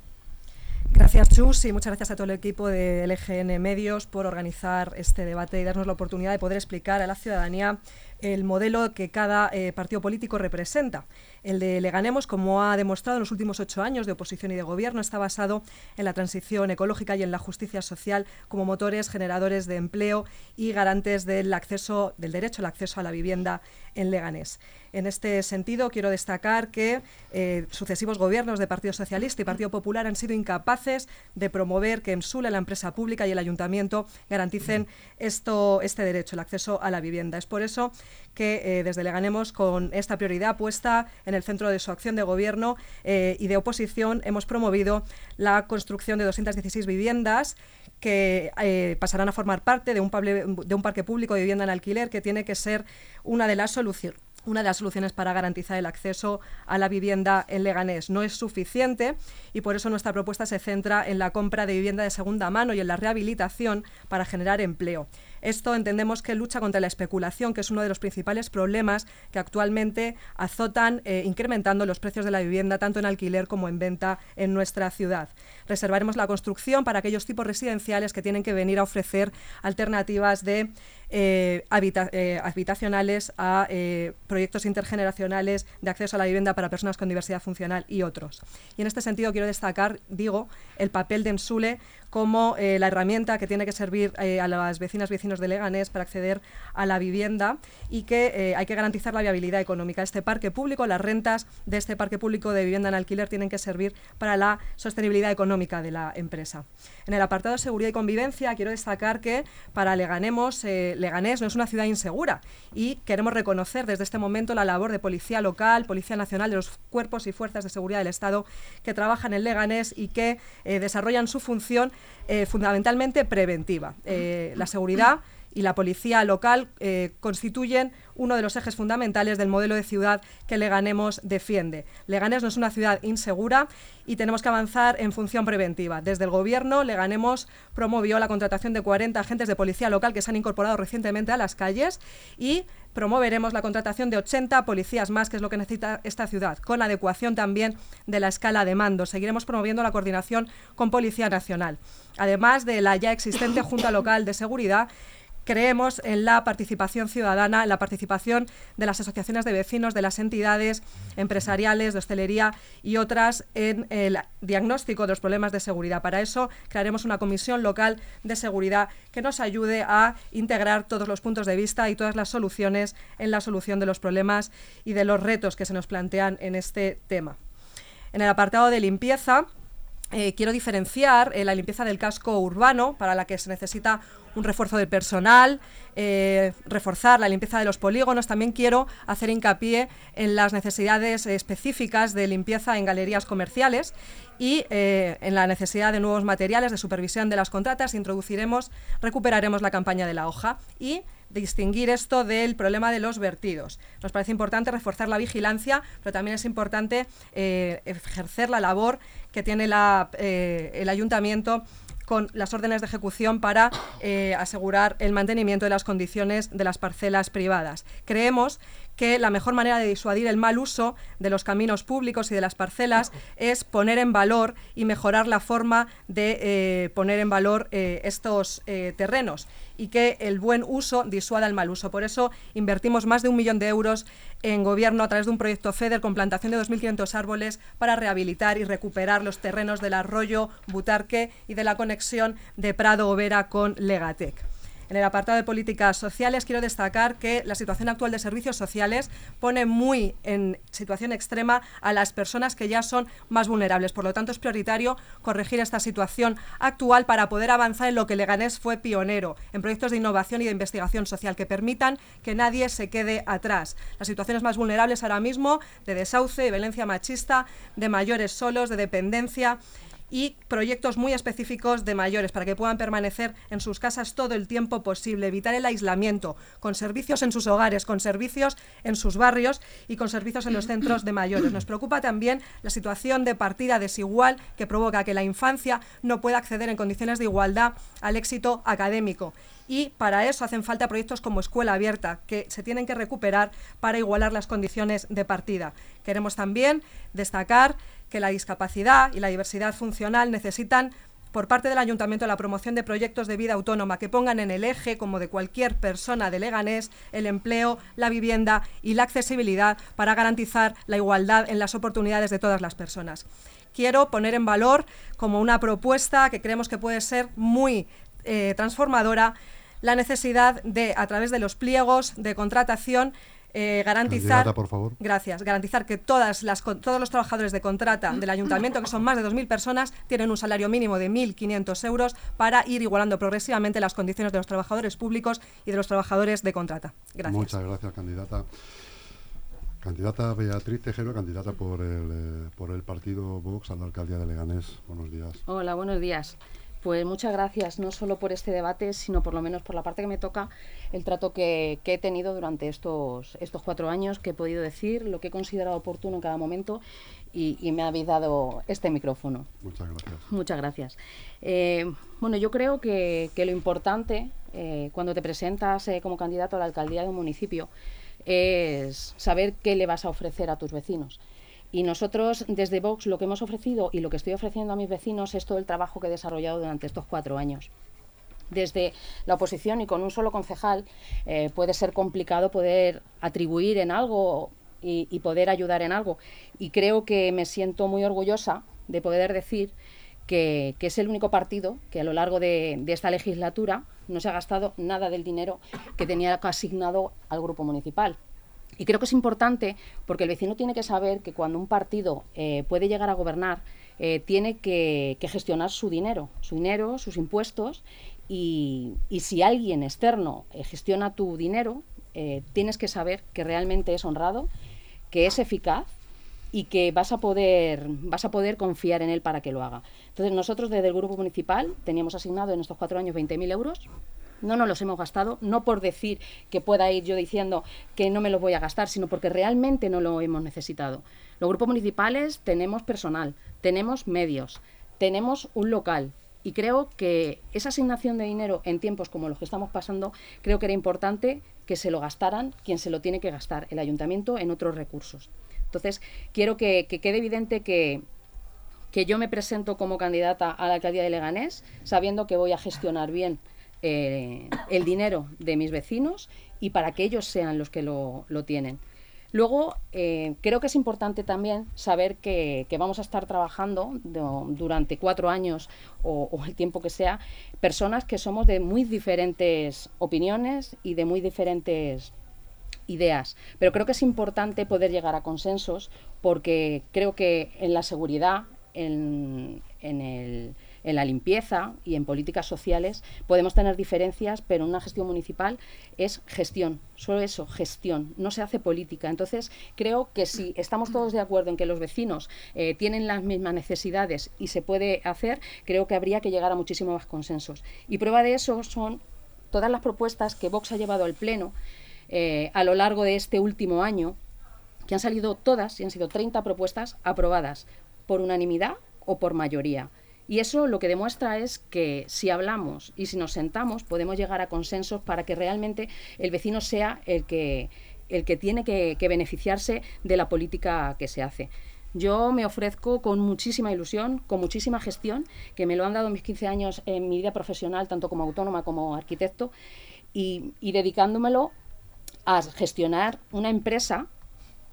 Gracias, Chus, y muchas gracias a todo el equipo de LGN Medios por organizar este debate y darnos la oportunidad de poder explicar a la ciudadanía el modelo que cada eh, partido político representa. El de Leganemos, como ha demostrado en los últimos ocho años de oposición y de gobierno, está basado en la transición ecológica y en la justicia social como motores generadores de empleo y garantes del acceso, del derecho al acceso a la vivienda en Leganés. En este sentido, quiero destacar que eh, sucesivos gobiernos de Partido Socialista y Partido Popular han sido incapaces de promover que EMSULA, la empresa pública y el ayuntamiento garanticen esto, este derecho, el acceso a la vivienda. Es por eso que eh, desde Leganemos, con esta prioridad puesta en el centro de su acción de gobierno eh, y de oposición, hemos promovido la construcción de 216 viviendas que pasarán a formar parte de un, de un parque público de vivienda en alquiler que tiene que ser una de las soluciones una de las soluciones para garantizar el acceso a la vivienda en Leganés. No es suficiente y por eso nuestra propuesta se centra en la compra de vivienda de segunda mano y en la rehabilitación para generar empleo. Esto entendemos que lucha contra la especulación, que es uno de los principales problemas que actualmente azotan, eh, incrementando los precios de la vivienda tanto en alquiler como en venta en nuestra ciudad. Reservaremos la construcción para aquellos tipos residenciales que tienen que venir a ofrecer alternativas de eh, eh, habitacionales a eh, proyectos intergeneracionales de acceso a la vivienda para personas con diversidad funcional y otros. Y en este sentido quiero destacar, digo, el papel de Ensule como la herramienta que tiene que servir a las vecinas vecinos de Leganés para acceder a la vivienda y que hay que garantizar la viabilidad económica. Este parque público, las rentas de este parque público de vivienda en alquiler tienen que servir para la sostenibilidad económica de la empresa. En el apartado de seguridad y convivencia quiero destacar que para Leganemos Leganés no es una ciudad insegura y queremos reconocer desde este momento la labor de Policía Local, Policía Nacional, de los cuerpos y fuerzas de seguridad del Estado que trabajan en Leganés y que eh, desarrollan su función eh, fundamentalmente preventiva. Eh, la seguridad y la policía local eh, constituyen uno de los ejes fundamentales del modelo de ciudad que Leganemos defiende. Leganés no es una ciudad insegura y tenemos que avanzar en función preventiva. Desde el Gobierno, Leganemos promovió la contratación de 40 agentes de policía local que se han incorporado recientemente a las calles y promoveremos la contratación de 80 policías más, que es lo que necesita esta ciudad, con adecuación también de la escala de mando. Seguiremos promoviendo la coordinación con Policía Nacional, además de la ya existente Junta Local de Seguridad creemos en la participación ciudadana, en la participación de las asociaciones de vecinos, de las entidades empresariales, de hostelería y otras en el diagnóstico de los problemas de seguridad. Para eso crearemos una comisión local de seguridad que nos ayude a integrar todos los puntos de vista y todas las soluciones en la solución de los problemas y de los retos que se nos plantean en este tema. En el apartado de limpieza, eh, quiero diferenciar eh, la limpieza del casco urbano, para la que se necesita un refuerzo del personal, eh, reforzar la limpieza de los polígonos. También quiero hacer hincapié en las necesidades específicas de limpieza en galerías comerciales y en la necesidad de nuevos materiales, de supervisión de las contratas. Introduciremos, recuperaremos la campaña de la hoja y distinguir esto del problema de los vertidos. Nos parece importante reforzar la vigilancia, pero también es importante ejercer la labor que tiene eh, el ayuntamiento con las órdenes de ejecución para eh, asegurar el mantenimiento de las condiciones de las parcelas privadas. Creemos que la mejor manera de disuadir el mal uso de los caminos públicos y de las parcelas es poner en valor y mejorar la forma de eh, poner en valor eh, estos eh, terrenos y que el buen uso disuada el mal uso. Por eso invertimos más de un millón de euros en gobierno a través de un proyecto FEDER con plantación de 2.500 árboles para rehabilitar y recuperar los terrenos del arroyo Butarque y de la conexión de Prado Overa con Legatec. En el apartado de políticas sociales quiero destacar que la situación actual de servicios sociales pone muy en situación extrema a las personas que ya son más vulnerables. Por lo tanto, es prioritario corregir esta situación actual para poder avanzar en lo que Leganés fue pionero, en proyectos de innovación y de investigación social que permitan que nadie se quede atrás. Las situaciones más vulnerables ahora mismo de desahucio, de violencia machista, de mayores solos, de dependencia y proyectos muy específicos de mayores para que puedan permanecer en sus casas todo el tiempo posible, evitar el aislamiento, con servicios en sus hogares, con servicios en sus barrios y con servicios en los centros de mayores. Nos preocupa también la situación de partida desigual que provoca que la infancia no pueda acceder en condiciones de igualdad al éxito académico y para eso hacen falta proyectos como Escuela Abierta, que se tienen que recuperar para igualar las condiciones de partida. Queremos también destacar que la discapacidad y la diversidad funcional necesitan por parte del Ayuntamiento la promoción de proyectos de vida autónoma que pongan en el eje, como de cualquier persona de Leganés, el empleo, la vivienda y la accesibilidad para garantizar la igualdad en las oportunidades de todas las personas. Quiero poner en valor como una propuesta que creemos que puede ser muy eh, transformadora la necesidad de, a través de los pliegos de contratación, eh, garantizar, por favor. gracias, garantizar que todas las, todos los trabajadores de contrata del ayuntamiento, que son más de 2.000 personas, tienen un salario mínimo de 1.500 euros para ir igualando progresivamente las condiciones de los trabajadores públicos y de los trabajadores de contrata. Gracias. Muchas gracias, candidata. Candidata Beatriz Tejero, candidata por el, eh, por el partido Vox a la alcaldía de Leganés. Buenos días. Hola, buenos días. Pues muchas gracias, no solo por este debate, sino por lo menos por la parte que me toca, el trato que, he tenido durante estos, estos cuatro años, que he podido decir, lo que he considerado oportuno en cada momento y, me habéis dado este micrófono. Muchas gracias. Muchas gracias. Eh, bueno, yo creo que, lo importante eh, cuando te presentas eh, como candidato a la alcaldía de un municipio es saber qué le vas a ofrecer a tus vecinos. Y nosotros desde Vox lo que hemos ofrecido y lo que estoy ofreciendo a mis vecinos es todo el trabajo que he desarrollado durante estos cuatro años desde la oposición y con un solo concejal eh, puede ser complicado poder atribuir en algo y, poder ayudar en algo. Y creo que me siento muy orgullosa de poder decir que, es el único partido que a lo largo de, de, esta legislatura no se ha gastado nada del dinero que tenía asignado al grupo municipal. Y creo que es importante porque el vecino tiene que saber que cuando un partido eh, puede llegar a gobernar, eh, tiene que, gestionar su dinero, su dinero, sus impuestos, y, si alguien externo eh, gestiona tu dinero, tienes que saber que realmente es honrado, que es eficaz y que vas a poder vas a poder confiar en él para que lo haga. Entonces nosotros desde el grupo municipal teníamos asignado en estos cuatro años 20.000 euros no nos los hemos gastado, no por decir que pueda ir yo diciendo que no me los voy a gastar, sino porque realmente no lo hemos necesitado. Los grupos municipales tenemos personal, tenemos medios, tenemos un local. Y creo que esa asignación de dinero en tiempos como los que estamos pasando, creo que era importante que se lo gastaran quien se lo tiene que gastar, el ayuntamiento, en otros recursos. Entonces, quiero que, quede evidente que, que yo me presento como candidata a la alcaldía de Leganés, sabiendo que voy a gestionar bien eh, el dinero de mis vecinos y para que ellos sean los que lo, tienen. Luego, eh, creo que es importante también saber que, vamos a estar trabajando durante cuatro años o, el tiempo que sea, personas que somos de muy diferentes opiniones y de muy diferentes ideas. Pero creo que es importante poder llegar a consensos porque creo que en la seguridad, en el en la limpieza y en políticas sociales podemos tener diferencias, pero una gestión municipal es gestión, solo eso, gestión, no se hace política. Entonces, creo que si estamos todos de acuerdo en que los vecinos eh, tienen las mismas necesidades y se puede hacer, creo que habría que llegar a muchísimos más consensos. Y prueba de eso son todas las propuestas que Vox ha llevado al Pleno eh, a lo largo de este último año, que han salido todas y han sido 30 propuestas aprobadas por unanimidad o por mayoría. Y eso lo que demuestra es que si hablamos y si nos sentamos podemos llegar a consensos para que realmente el vecino sea el que, el que tiene que, beneficiarse de la política que se hace. Yo me ofrezco con muchísima ilusión, con muchísima gestión, que me lo han dado mis 15 años en mi vida profesional, tanto como autónoma como arquitecto, y, y dedicándomelo a gestionar una empresa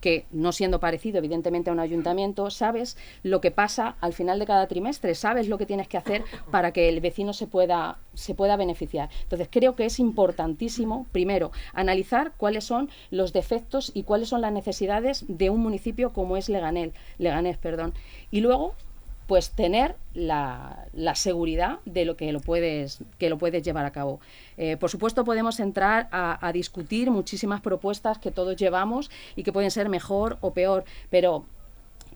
que no siendo parecido evidentemente a un ayuntamiento, sabes lo que pasa al final de cada trimestre, sabes lo que tienes que hacer para que el vecino se pueda, se pueda beneficiar. Entonces creo que es importantísimo, primero, analizar cuáles son los defectos y cuáles son las necesidades de un municipio como es Leganés, Leganés perdón. y luego pues tener la, seguridad de lo que lo puedes, que lo puedes llevar a cabo. Eh, por supuesto, podemos entrar a, discutir muchísimas propuestas que todos llevamos y que pueden ser mejor o peor, pero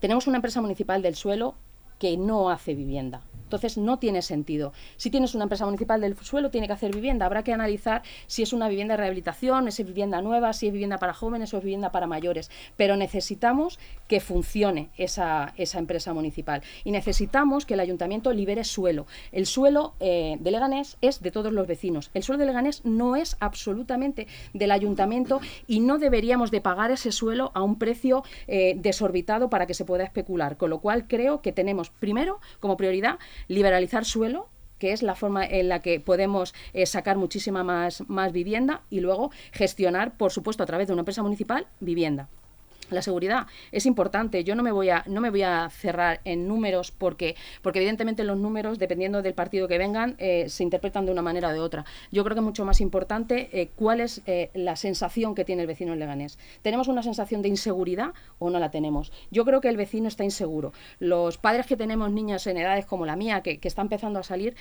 tenemos una empresa municipal del suelo que no hace vivienda. Entonces no tiene sentido. Si tienes una empresa municipal del suelo, tiene que hacer vivienda. Habrá que analizar si es una vivienda de rehabilitación, si es vivienda nueva, si es vivienda para jóvenes o es vivienda para mayores. Pero necesitamos que funcione esa, esa empresa municipal. Y necesitamos que el ayuntamiento libere suelo. El suelo eh, de Leganés es de todos los vecinos. El suelo de Leganés no es absolutamente del ayuntamiento y no deberíamos de pagar ese suelo a un precio eh, desorbitado para que se pueda especular. Con lo cual creo que tenemos primero como prioridad liberalizar suelo que es la forma en la que podemos eh, sacar muchísima más, más vivienda y luego gestionar, por supuesto, a través de una empresa municipal, vivienda. La seguridad es importante. Yo no me voy a no me voy a cerrar en números porque porque evidentemente los números dependiendo del partido que vengan eh, se interpretan de una manera o de otra. Yo creo que es mucho más importante eh, cuál es eh, la sensación que tiene el vecino en Leganés. ¿Tenemos una sensación de inseguridad o no la tenemos? Yo creo que el vecino está inseguro. Los padres que tenemos niñas en edades como la mía que, que está empezando a salir,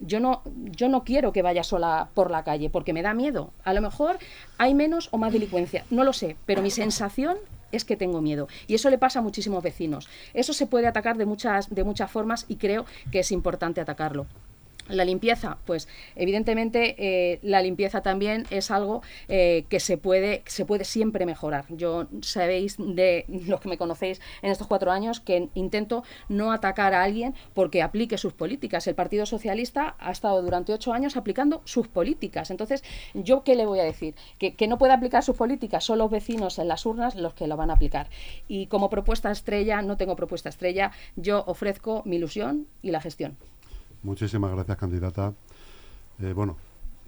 yo no yo no quiero que vaya sola por la calle porque me da miedo. A lo mejor hay menos o más delincuencia, no lo sé, pero mi sensación es que tengo miedo. Y eso le pasa a muchísimos vecinos. Eso se puede atacar de muchas, de muchas formas y creo que es importante atacarlo. La limpieza, pues evidentemente eh, la limpieza también es algo eh, que se puede, se puede siempre mejorar. Yo sabéis de los que me conocéis en estos cuatro años que intento no atacar a alguien porque aplique sus políticas. El Partido Socialista ha estado durante ocho años aplicando sus políticas. Entonces, ¿yo qué le voy a decir? Que, que no puede aplicar sus políticas, son los vecinos en las urnas los que lo van a aplicar. Y como propuesta estrella, no tengo propuesta estrella, yo ofrezco mi ilusión y la gestión. Muchísimas gracias, candidata. Eh, bueno,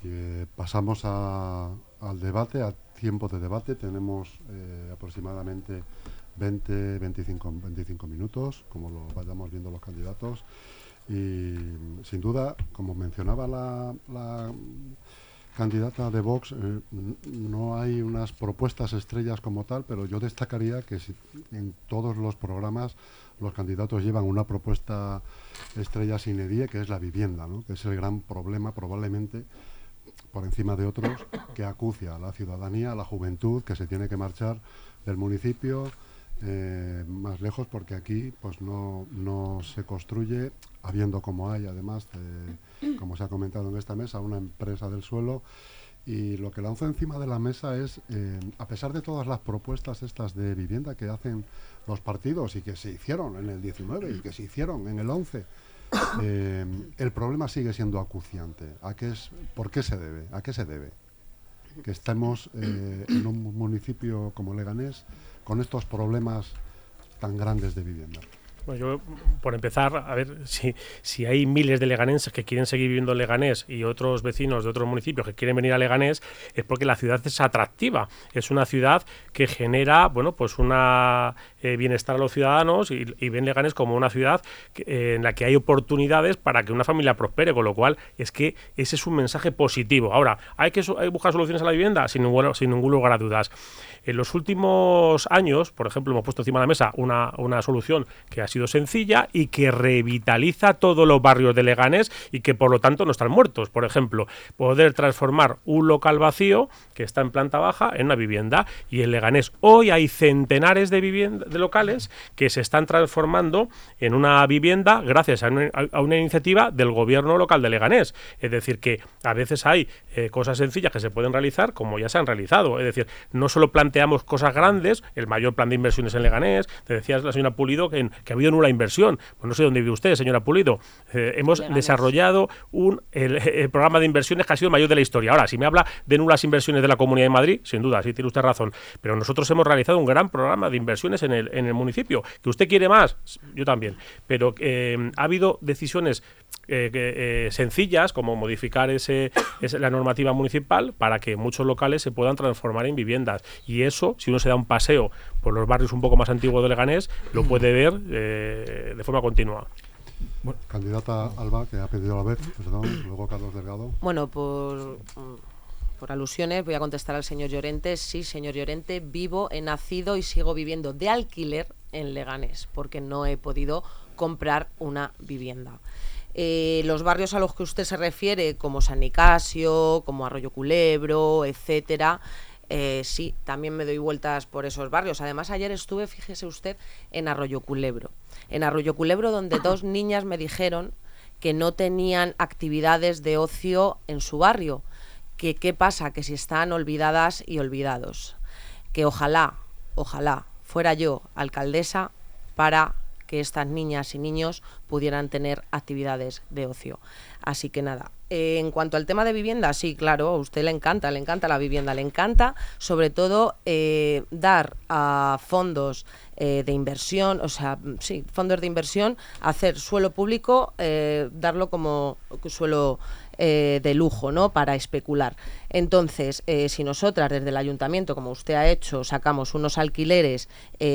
eh, pasamos al debate, a tiempo de debate. Tenemos eh, aproximadamente 20, 25, 25 minutos, como lo vayamos viendo los candidatos. Y sin duda, como mencionaba la, la candidata de Vox, no hay unas propuestas estrellas como tal, pero yo destacaría que si en todos los programas los candidatos llevan una propuesta estrella sin edie, que es la vivienda, ¿no? que es el gran problema probablemente por encima de otros que acucia a la ciudadanía, a la juventud que se tiene que marchar del municipio eh, más lejos porque aquí pues no, no se construye habiendo como hay además como se ha comentado en esta mesa una empresa del suelo y lo que lanzo encima de la mesa es, eh, a pesar de todas las propuestas estas de vivienda que hacen los partidos y que se hicieron en el 19 y que se hicieron en el 11, [coughs] eh, el problema sigue siendo acuciante. ¿A qué es, ¿Por qué se debe? ¿A qué se debe? Que estemos eh, en un municipio como Leganés con estos problemas tan grandes de vivienda. Bueno, yo, por empezar, a ver, si, si hay miles de leganenses que quieren seguir viviendo en Leganés y otros vecinos de otros municipios que quieren venir a Leganés, es porque la ciudad es atractiva. Es una ciudad que genera, bueno, pues una eh, bienestar a los ciudadanos y, ven Leganés como una ciudad eh, en la que hay oportunidades para que una familia prospere, con lo cual es que ese es un mensaje positivo. Ahora, ¿hay que buscar soluciones a la vivienda? Sin ningún, sin ningún lugar a dudas. En los últimos años, por ejemplo, hemos puesto encima de la mesa una, una solución que ha sido sencilla y que revitaliza todos los barrios de Leganés y que por lo tanto no están muertos. Por ejemplo, poder transformar un local vacío que está en planta baja en una vivienda. Y en Leganés hoy hay centenares de, de locales que se están transformando en una vivienda gracias a una, iniciativa del gobierno local de Leganés. Es decir, que a veces hay eh, cosas sencillas que se pueden realizar como ya se han realizado. Es decir, no solo planteamos cosas grandes, el mayor plan de inversiones en Leganés, te decía la señora Pulido que ha habido la inversión. Pues no sé dónde vive usted, señora Pulido. Eh, hemos desarrollado un, el, programa de inversiones que ha sido el mayor de la historia. Ahora, si me habla de nulas inversiones de la Comunidad de Madrid, sin duda, sí tiene usted razón. Pero nosotros hemos realizado un gran programa de inversiones en el, en el municipio. ¿Que usted quiere más? Yo también. Pero eh, ha habido decisiones eh, sencillas, como modificar ese, la normativa municipal para que muchos locales se puedan transformar en viviendas. Y eso, si uno se da un paseo por los barrios un poco más antiguos de Leganés, lo puede ver eh, de forma continua. candidata Alba, que ha pedido la vez, luego Carlos Delgado. Bueno, por, por alusiones voy a contestar al señor Llorente. Sí, señor Llorente, vivo, he nacido y sigo viviendo de alquiler en Leganés, porque no he podido comprar una vivienda. Eh, los barrios a los que usted se refiere, como San Nicasio, como Arroyo Culebro, etcétera, eh, sí, también me doy vueltas por esos barrios. Además, ayer estuve, fíjese usted, en Arroyo Culebro. en Arroyo Culebro, donde [laughs] dos niñas me dijeron que no tenían actividades de ocio en su barrio. Que qué pasa, que si están olvidadas y olvidados. Que ojalá, ojalá fuera yo alcaldesa para que estas niñas y niños pudieran tener actividades de ocio. Así que nada, eh, en cuanto al tema de vivienda, sí, claro, a usted le encanta, le encanta la vivienda, le encanta sobre todo eh, dar a fondos eh, de inversión, o sea, sí, fondos de inversión, hacer suelo público, darlo como suelo de lujo, ¿no? Para especular. Entonces, si nosotras desde el ayuntamiento, como usted ha hecho, sacamos unos alquileres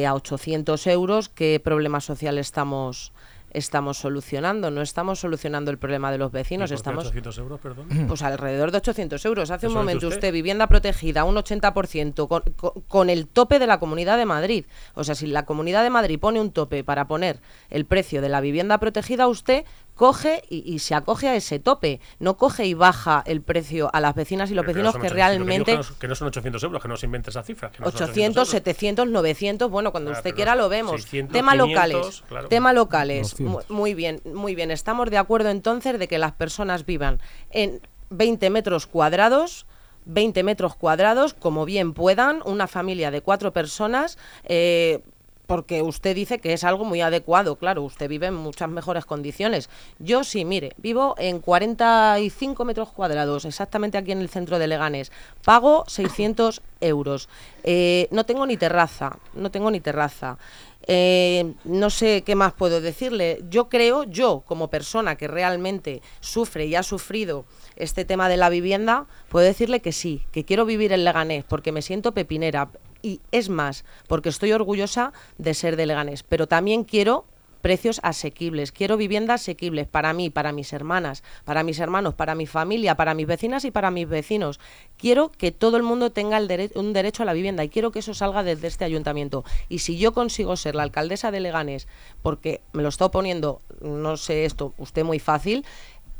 a 800 euros, ¿qué problema social estamos estamos solucionando. No estamos solucionando el problema de los vecinos. estamos 800 euros, perdón? [clears throat] Pues alrededor de 800 euros. Hace un momento usted? vivienda protegida, un 80%, con, con, el tope de la Comunidad de Madrid. O sea, si la Comunidad de Madrid pone un tope para poner el precio de la vivienda protegida, usted coge y, se acoge a ese tope, no coge y baja el precio a las vecinas y los vecinos que realmente... Que no, son 800 euros, que no se invente esa cifra. 800, 700, 900, bueno, cuando ah, usted quiera lo vemos. tema locales, tema locales, muy bien, muy bien. Estamos de acuerdo entonces de que las personas vivan en 20 metros cuadrados, 20 metros cuadrados, como bien puedan, una familia de cuatro personas, eh, porque usted dice que es algo muy adecuado, claro, usted vive en muchas mejores condiciones. Yo sí, mire, vivo en 45 metros cuadrados, exactamente aquí en el centro de Leganés, pago 600 euros, eh, no tengo ni terraza, no tengo ni terraza. Eh, no sé qué más puedo decirle. Yo creo, yo como persona que realmente sufre y ha sufrido este tema de la vivienda, puedo decirle que sí, que quiero vivir en Leganés porque me siento pepinera, y es más, porque estoy orgullosa de ser de Leganés, pero también quiero precios asequibles, quiero viviendas asequibles para mí, para mis hermanas, para mis hermanos, para mi familia, para mis vecinas y para mis vecinos. Quiero que todo el mundo tenga un derecho a la vivienda y quiero que eso salga desde este ayuntamiento. Y si yo consigo ser la alcaldesa de Leganés, porque me lo está poniendo, no sé esto, usted muy fácil,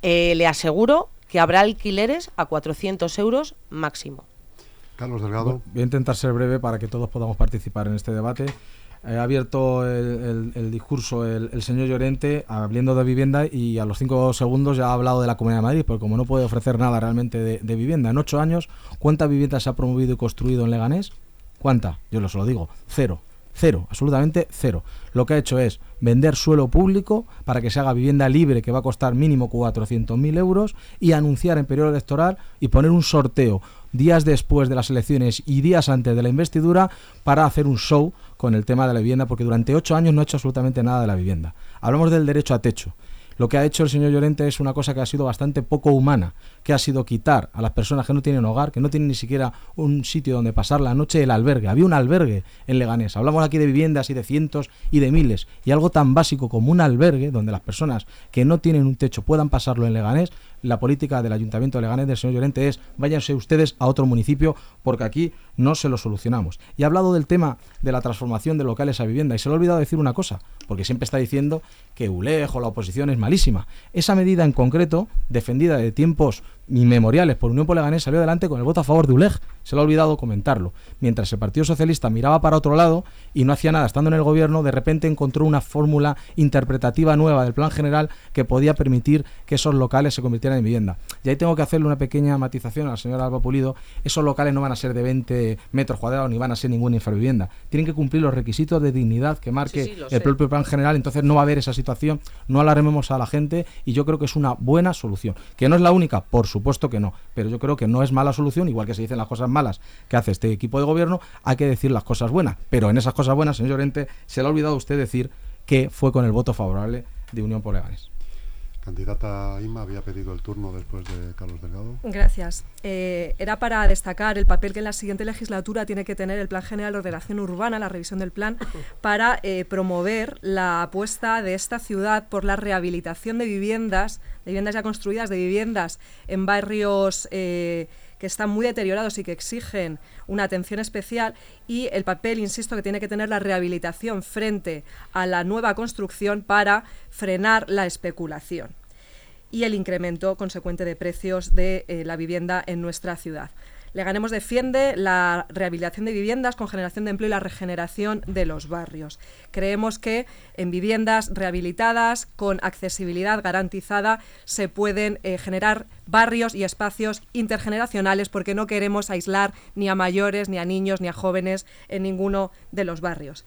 eh, le aseguro que habrá alquileres a 400 euros máximo. Carlos Delgado. voy a intentar ser breve para que todos podamos participar en este debate. ha abierto el, discurso el, señor Llorente hablando de vivienda y a los cinco segundos ya ha hablado de la Comunidad de Madrid, porque como no puede ofrecer nada realmente de, vivienda, en ocho años, ¿cuántas viviendas se ha promovido y construido en Leganés? ¿Cuánta? Yo lo, lo digo, cero. Cero, absolutamente cero. Lo que ha hecho es vender suelo público para que se haga vivienda libre que va a costar mínimo 400.000 euros y anunciar en periodo electoral y poner un sorteo días después de las elecciones y días antes de la investidura para hacer un show con el tema de la vivienda, porque durante ocho años no ha hecho absolutamente nada de la vivienda. Hablamos del derecho a techo. Lo que ha hecho el señor Llorente es una cosa que ha sido bastante poco humana, que ha sido quitar a las personas que no tienen hogar, que no tienen ni siquiera un sitio donde pasar la noche, el albergue. Había un albergue en Leganés. Hablamos aquí de viviendas y de cientos y de miles. Y algo tan básico como un albergue, donde las personas que no tienen un techo puedan pasarlo en Leganés, la política del Ayuntamiento de Leganés del señor Llorente es váyanse ustedes a otro municipio porque aquí no se lo solucionamos. Y ha hablado del tema de la transformación de locales a vivienda y se le ha olvidado decir una cosa, porque siempre está diciendo que ULEJ o la oposición es malísima. Esa medida en concreto, defendida de tiempos inmemoriales por Unión Poleganés salió adelante con el voto a favor de ULEG. Se le ha olvidado comentarlo. Mientras el Partido Socialista miraba para otro lado y no hacía nada estando en el gobierno, de repente encontró una fórmula interpretativa nueva del plan general que podía permitir que esos locales se convirtieran en vivienda. Y ahí tengo que hacerle una pequeña matización al señor Alba Pulido. Esos locales no van a ser de 20 metros cuadrados ni van a ser ninguna infravivienda. Tienen que cumplir los requisitos de dignidad que marque el propio plan general. Entonces no va a haber esa situación. No alarmemos a la gente y yo creo que es una buena solución. Que no es la única, por supuesto que no, pero yo creo que no es mala solución, igual que se dicen las cosas malas que hace este equipo de gobierno, hay que decir las cosas buenas. Pero en esas cosas buenas, señor Llorente, se le ha olvidado usted decir que fue con el voto favorable de Unión por Leganes. Candidata Inma había pedido el turno después de Carlos Delgado. Gracias. Eh, era para destacar el papel que en la siguiente legislatura tiene que tener el Plan General de Ordenación Urbana, la revisión del plan, para eh, promover la apuesta de esta ciudad por la rehabilitación de viviendas, de viviendas ya construidas, de viviendas en barrios eh, que están muy deteriorados y que exigen una atención especial y el papel, insisto, que tiene que tener la rehabilitación frente a la nueva construcción para frenar la especulación y el incremento consecuente de precios de eh, la vivienda en nuestra ciudad. Leganemos defiende la rehabilitación de viviendas con generación de empleo y la regeneración de los barrios. Creemos que en viviendas rehabilitadas con accesibilidad garantizada se pueden eh, generar barrios y espacios intergeneracionales porque no queremos aislar ni a mayores, ni a niños, ni a jóvenes en ninguno de los barrios.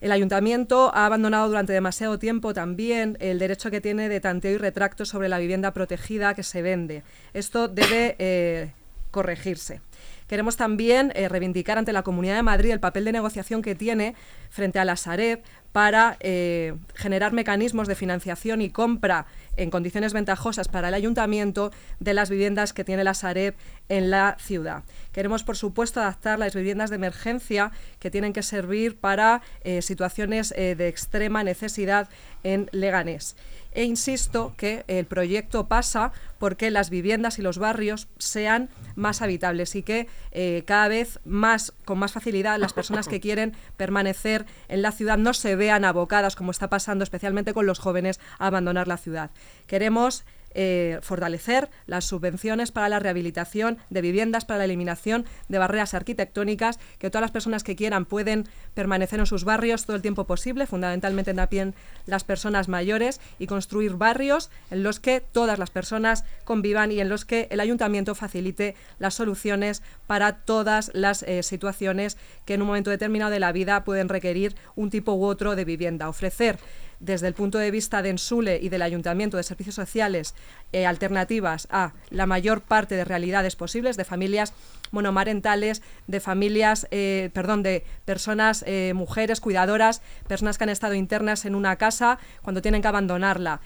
El ayuntamiento ha abandonado durante demasiado tiempo también el derecho que tiene de tanteo y retracto sobre la vivienda protegida que se vende. Esto debe eh, corregirse. Queremos también eh, reivindicar ante la Comunidad de Madrid el papel de negociación que tiene frente a la Sareb para eh, generar mecanismos de financiación y compra en condiciones ventajosas para el ayuntamiento de las viviendas que tiene la Sareb en la ciudad. Queremos, por supuesto, adaptar las viviendas de emergencia que tienen que servir para eh, situaciones de extrema necesidad en Leganés e insisto que el proyecto pasa porque las viviendas y los barrios sean más habitables y que eh, cada vez más, con más facilidad, las personas que quieren permanecer en la ciudad no se vean abocadas, como está pasando especialmente con los jóvenes, a abandonar la ciudad. Queremos eh, fortalecer las subvenciones para la rehabilitación de viviendas, para la eliminación de barreras arquitectónicas, que todas las personas que quieran pueden permanecer en sus barrios todo el tiempo posible, fundamentalmente también las personas mayores, y construir barrios en los que todas las personas convivan y en los que el ayuntamiento facilite las soluciones para todas las eh, situaciones que en un momento determinado de la vida pueden requerir un tipo u otro de vivienda. Ofrecer desde el punto de vista de Ensule y del Ayuntamiento de Servicios Sociales eh, alternativas a la mayor parte de realidades posibles de familias monomarentales, de familias, eh, perdón, de personas, eh, mujeres cuidadoras, personas que han estado internas en una casa cuando tienen que abandonarla,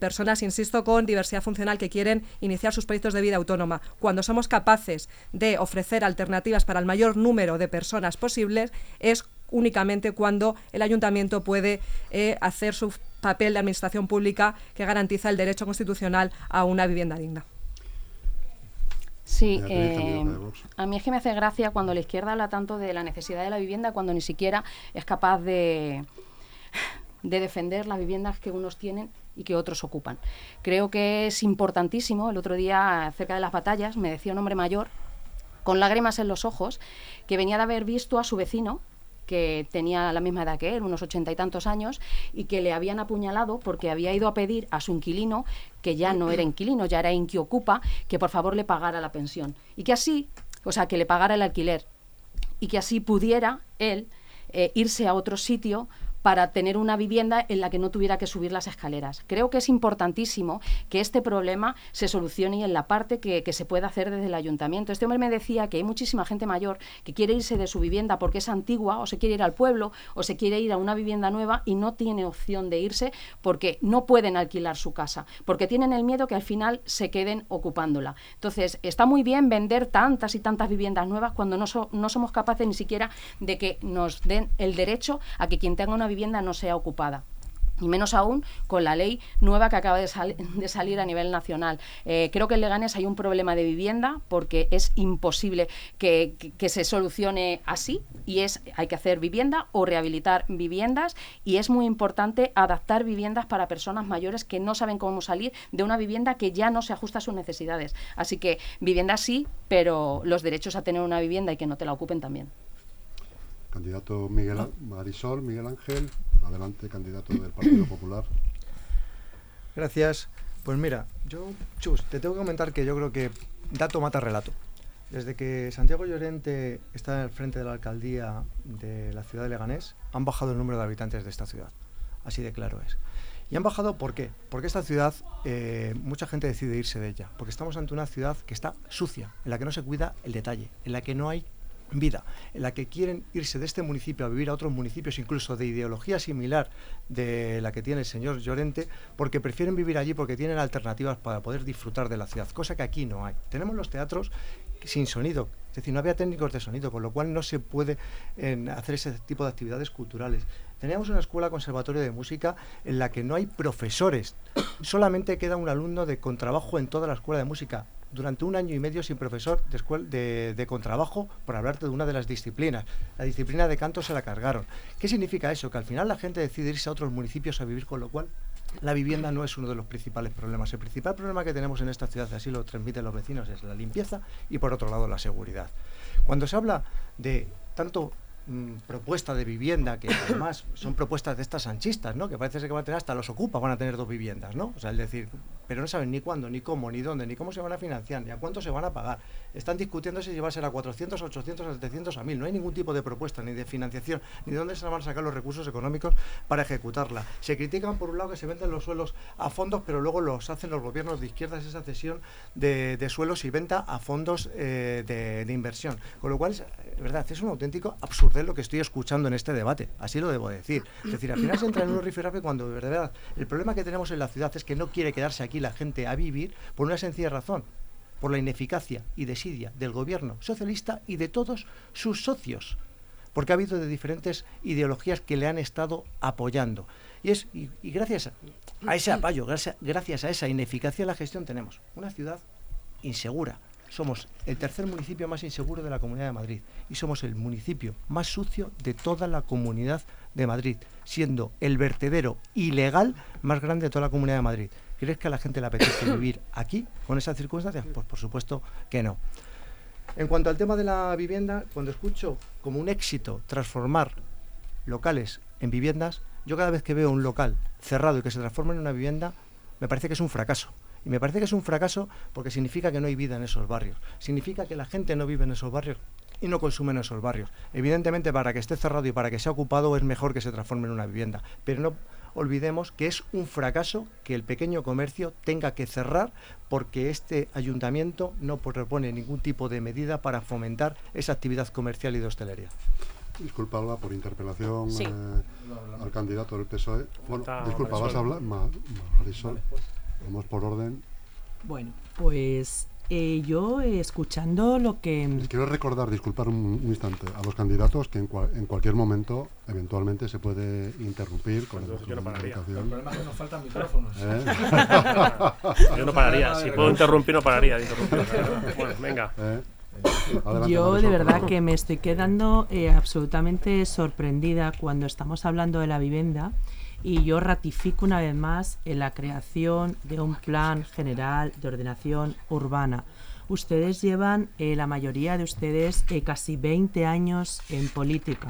personas, insisto, con diversidad funcional que quieren iniciar sus proyectos de vida autónoma. Cuando somos capaces de ofrecer alternativas para el mayor número de personas posibles, es únicamente cuando el ayuntamiento puede eh, hacer su papel de administración pública que garantiza el derecho constitucional a una vivienda digna. Sí, eh, a mí es que me hace gracia cuando la izquierda habla tanto de la necesidad de la vivienda cuando ni siquiera es capaz de, de defender las viviendas que unos tienen y que otros ocupan. Creo que es importantísimo. El otro día, cerca de las batallas, me decía un hombre mayor, con lágrimas en los ojos, que venía de haber visto a su vecino que tenía la misma edad que él, unos ochenta y tantos años, y que le habían apuñalado porque había ido a pedir a su inquilino, que ya no era inquilino, ya era inquiocupa, que por favor le pagara la pensión. Y que así, o sea, que le pagara el alquiler. Y que así pudiera él eh, irse a otro sitio para tener una vivienda en la que no tuviera que subir las escaleras. Creo que es importantísimo que este problema se solucione en la parte que, se pueda hacer desde el ayuntamiento. Este hombre me decía que hay muchísima gente mayor que quiere irse de su vivienda porque es antigua o se quiere ir al pueblo o se quiere ir a una vivienda nueva y no tiene opción de irse porque no pueden alquilar su casa, porque tienen el miedo que al final se queden ocupándola. Entonces, está muy bien vender tantas y tantas viviendas nuevas cuando no, no somos capaces ni siquiera de que nos den el derecho a que quien tenga una vivienda no sea ocupada y menos aún con la ley nueva que acaba de, salir a nivel nacional. Eh, creo que en Leganés hay un problema de vivienda porque es imposible que, se solucione así y es hay que hacer vivienda o rehabilitar viviendas y es muy importante adaptar viviendas para personas mayores que no saben cómo salir de una vivienda que ya no se ajusta a sus necesidades. Así que vivienda sí, pero los derechos a tener una vivienda y que no te la ocupen también. Candidato Miguel Marisol, Miguel Ángel, adelante, candidato del Partido Popular. Gracias. Pues mira, yo, Chus, te tengo que comentar que yo creo que dato mata relato. Desde que Santiago Llorente está al frente de la alcaldía de la ciudad de Leganés, han bajado el número de habitantes de esta ciudad. Así de claro es. Y han bajado, ¿por qué? Porque esta ciudad, eh, mucha gente decide irse de ella. Porque estamos ante una ciudad que está sucia, en la que no se cuida el detalle, en la que no hay vida, en la que quieren irse de este municipio a vivir a otros municipios, incluso de ideología similar de la que tiene el señor Llorente, porque prefieren vivir allí porque tienen alternativas para poder disfrutar de la ciudad, cosa que aquí no hay. Tenemos los teatros sin sonido, es decir, no había técnicos de sonido, con lo cual no se puede hacer ese tipo de actividades culturales. Teníamos una escuela conservatorio de música en la que no hay profesores, solamente queda un alumno de contrabajo en toda la escuela de música durante un año y medio sin profesor de, de, contrabajo por hablarte de una de las disciplinas. La disciplina de canto se la cargaron. ¿Qué significa eso? Que al final la gente decide irse a otros municipios a vivir, con lo cual la vivienda no es uno de los principales problemas. El principal problema que tenemos en esta ciudad, así lo transmiten los vecinos, es la limpieza y por otro lado la seguridad. Cuando se habla de tanto Mm, propuesta de vivienda, que además son propuestas de estas sanchistas, ¿no? Que parece ser que van a tener hasta los ocupas, van a tener dos viviendas, ¿no? O sea, es decir, pero no saben ni cuándo, ni cómo, ni dónde, ni cómo se van a financiar, ni a cuánto se van a pagar. Están discutiendo si va a ser a 400, 800, a 700, a 1000. No hay ningún tipo de propuesta, ni de financiación, ni de dónde se van a sacar los recursos económicos para ejecutarla. Se critican, por un lado, que se venden los suelos a fondos, pero luego los hacen los gobiernos de izquierdas esa cesión de, suelos y venta a fondos eh, de, inversión. Con lo cual, es, verdad, es un auténtico absurdo lo que estoy escuchando en este debate. Así lo debo decir. Es decir, al final se entra en un rifirrafe cuando de verdad el problema que tenemos en la ciudad es que no quiere quedarse aquí la gente a vivir por una sencilla razón por la ineficacia y desidia del gobierno socialista y de todos sus socios, porque ha habido de diferentes ideologías que le han estado apoyando. Y, es, y, gracias a, ese apoyo, gracias, gracias a esa ineficacia de la gestión, tenemos una ciudad insegura, somos el tercer municipio más inseguro de la Comunidad de Madrid y somos el municipio más sucio de toda la Comunidad de Madrid, siendo el vertedero ilegal más grande de toda la Comunidad de Madrid. ¿Crees que a la gente le apetece [coughs] vivir aquí con esas circunstancias? Pues por supuesto que no. En cuanto al tema de la vivienda, cuando escucho como un éxito transformar locales en viviendas, yo cada vez que veo un local cerrado y que se transforma en una vivienda, me parece que es un fracaso. Y me parece que es un fracaso porque significa que no hay vida en esos barrios. Significa que la gente no vive en esos barrios y no consume en esos barrios. Evidentemente, para que esté cerrado y para que sea ocupado es mejor que se transforme en una vivienda. Pero no olvidemos que es un fracaso que el pequeñño comercio tenga que cerrar porque este ayuntamiento no propone ningún tipo de medida para fomentar esa actividad comercial y de hostelería. Disculpa, por interpelación eh, al candidato del PSOE. Bueno, disculpa, vas a hablar, Marisol. Vamos por orden. Bueno, pues eh, yo escuchando lo que... Les quiero recordar, disculpar un, instante, a los candidatos que en, en, cualquier momento, eventualmente, se puede interrumpir con Entonces, yo no pararía. El problema es que nos faltan micrófonos. ¿Eh? [laughs] yo no pararía. Si puedo interrumpir, no pararía. [laughs] bueno, venga. ¿Eh? Yo de verdad que me estoy quedando eh, absolutamente sorprendida cuando estamos hablando de la vivienda y yo ratifico una vez más en la creación de un plan general de ordenación urbana. Ustedes llevan, eh, la mayoría de ustedes, eh, casi 20 años en política,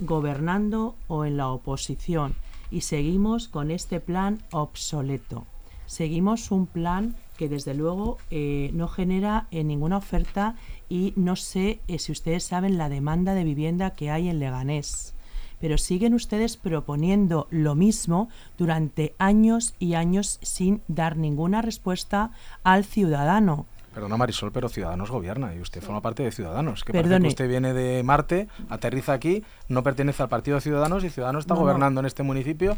gobernando o en la oposición, y seguimos con este plan obsoleto. Seguimos un plan que desde luego eh, no genera ninguna oferta y no sé si ustedes saben la demanda de vivienda que hay en Leganés pero siguen ustedes proponiendo lo mismo durante años y años sin dar ninguna respuesta al ciudadano. Perdona Marisol, pero Ciudadanos gobierna y usted forma parte de Ciudadanos. Que parece que usted viene de Marte, aterriza aquí, no pertenece al Partido de Ciudadanos y Ciudadanos está gobernando en este municipio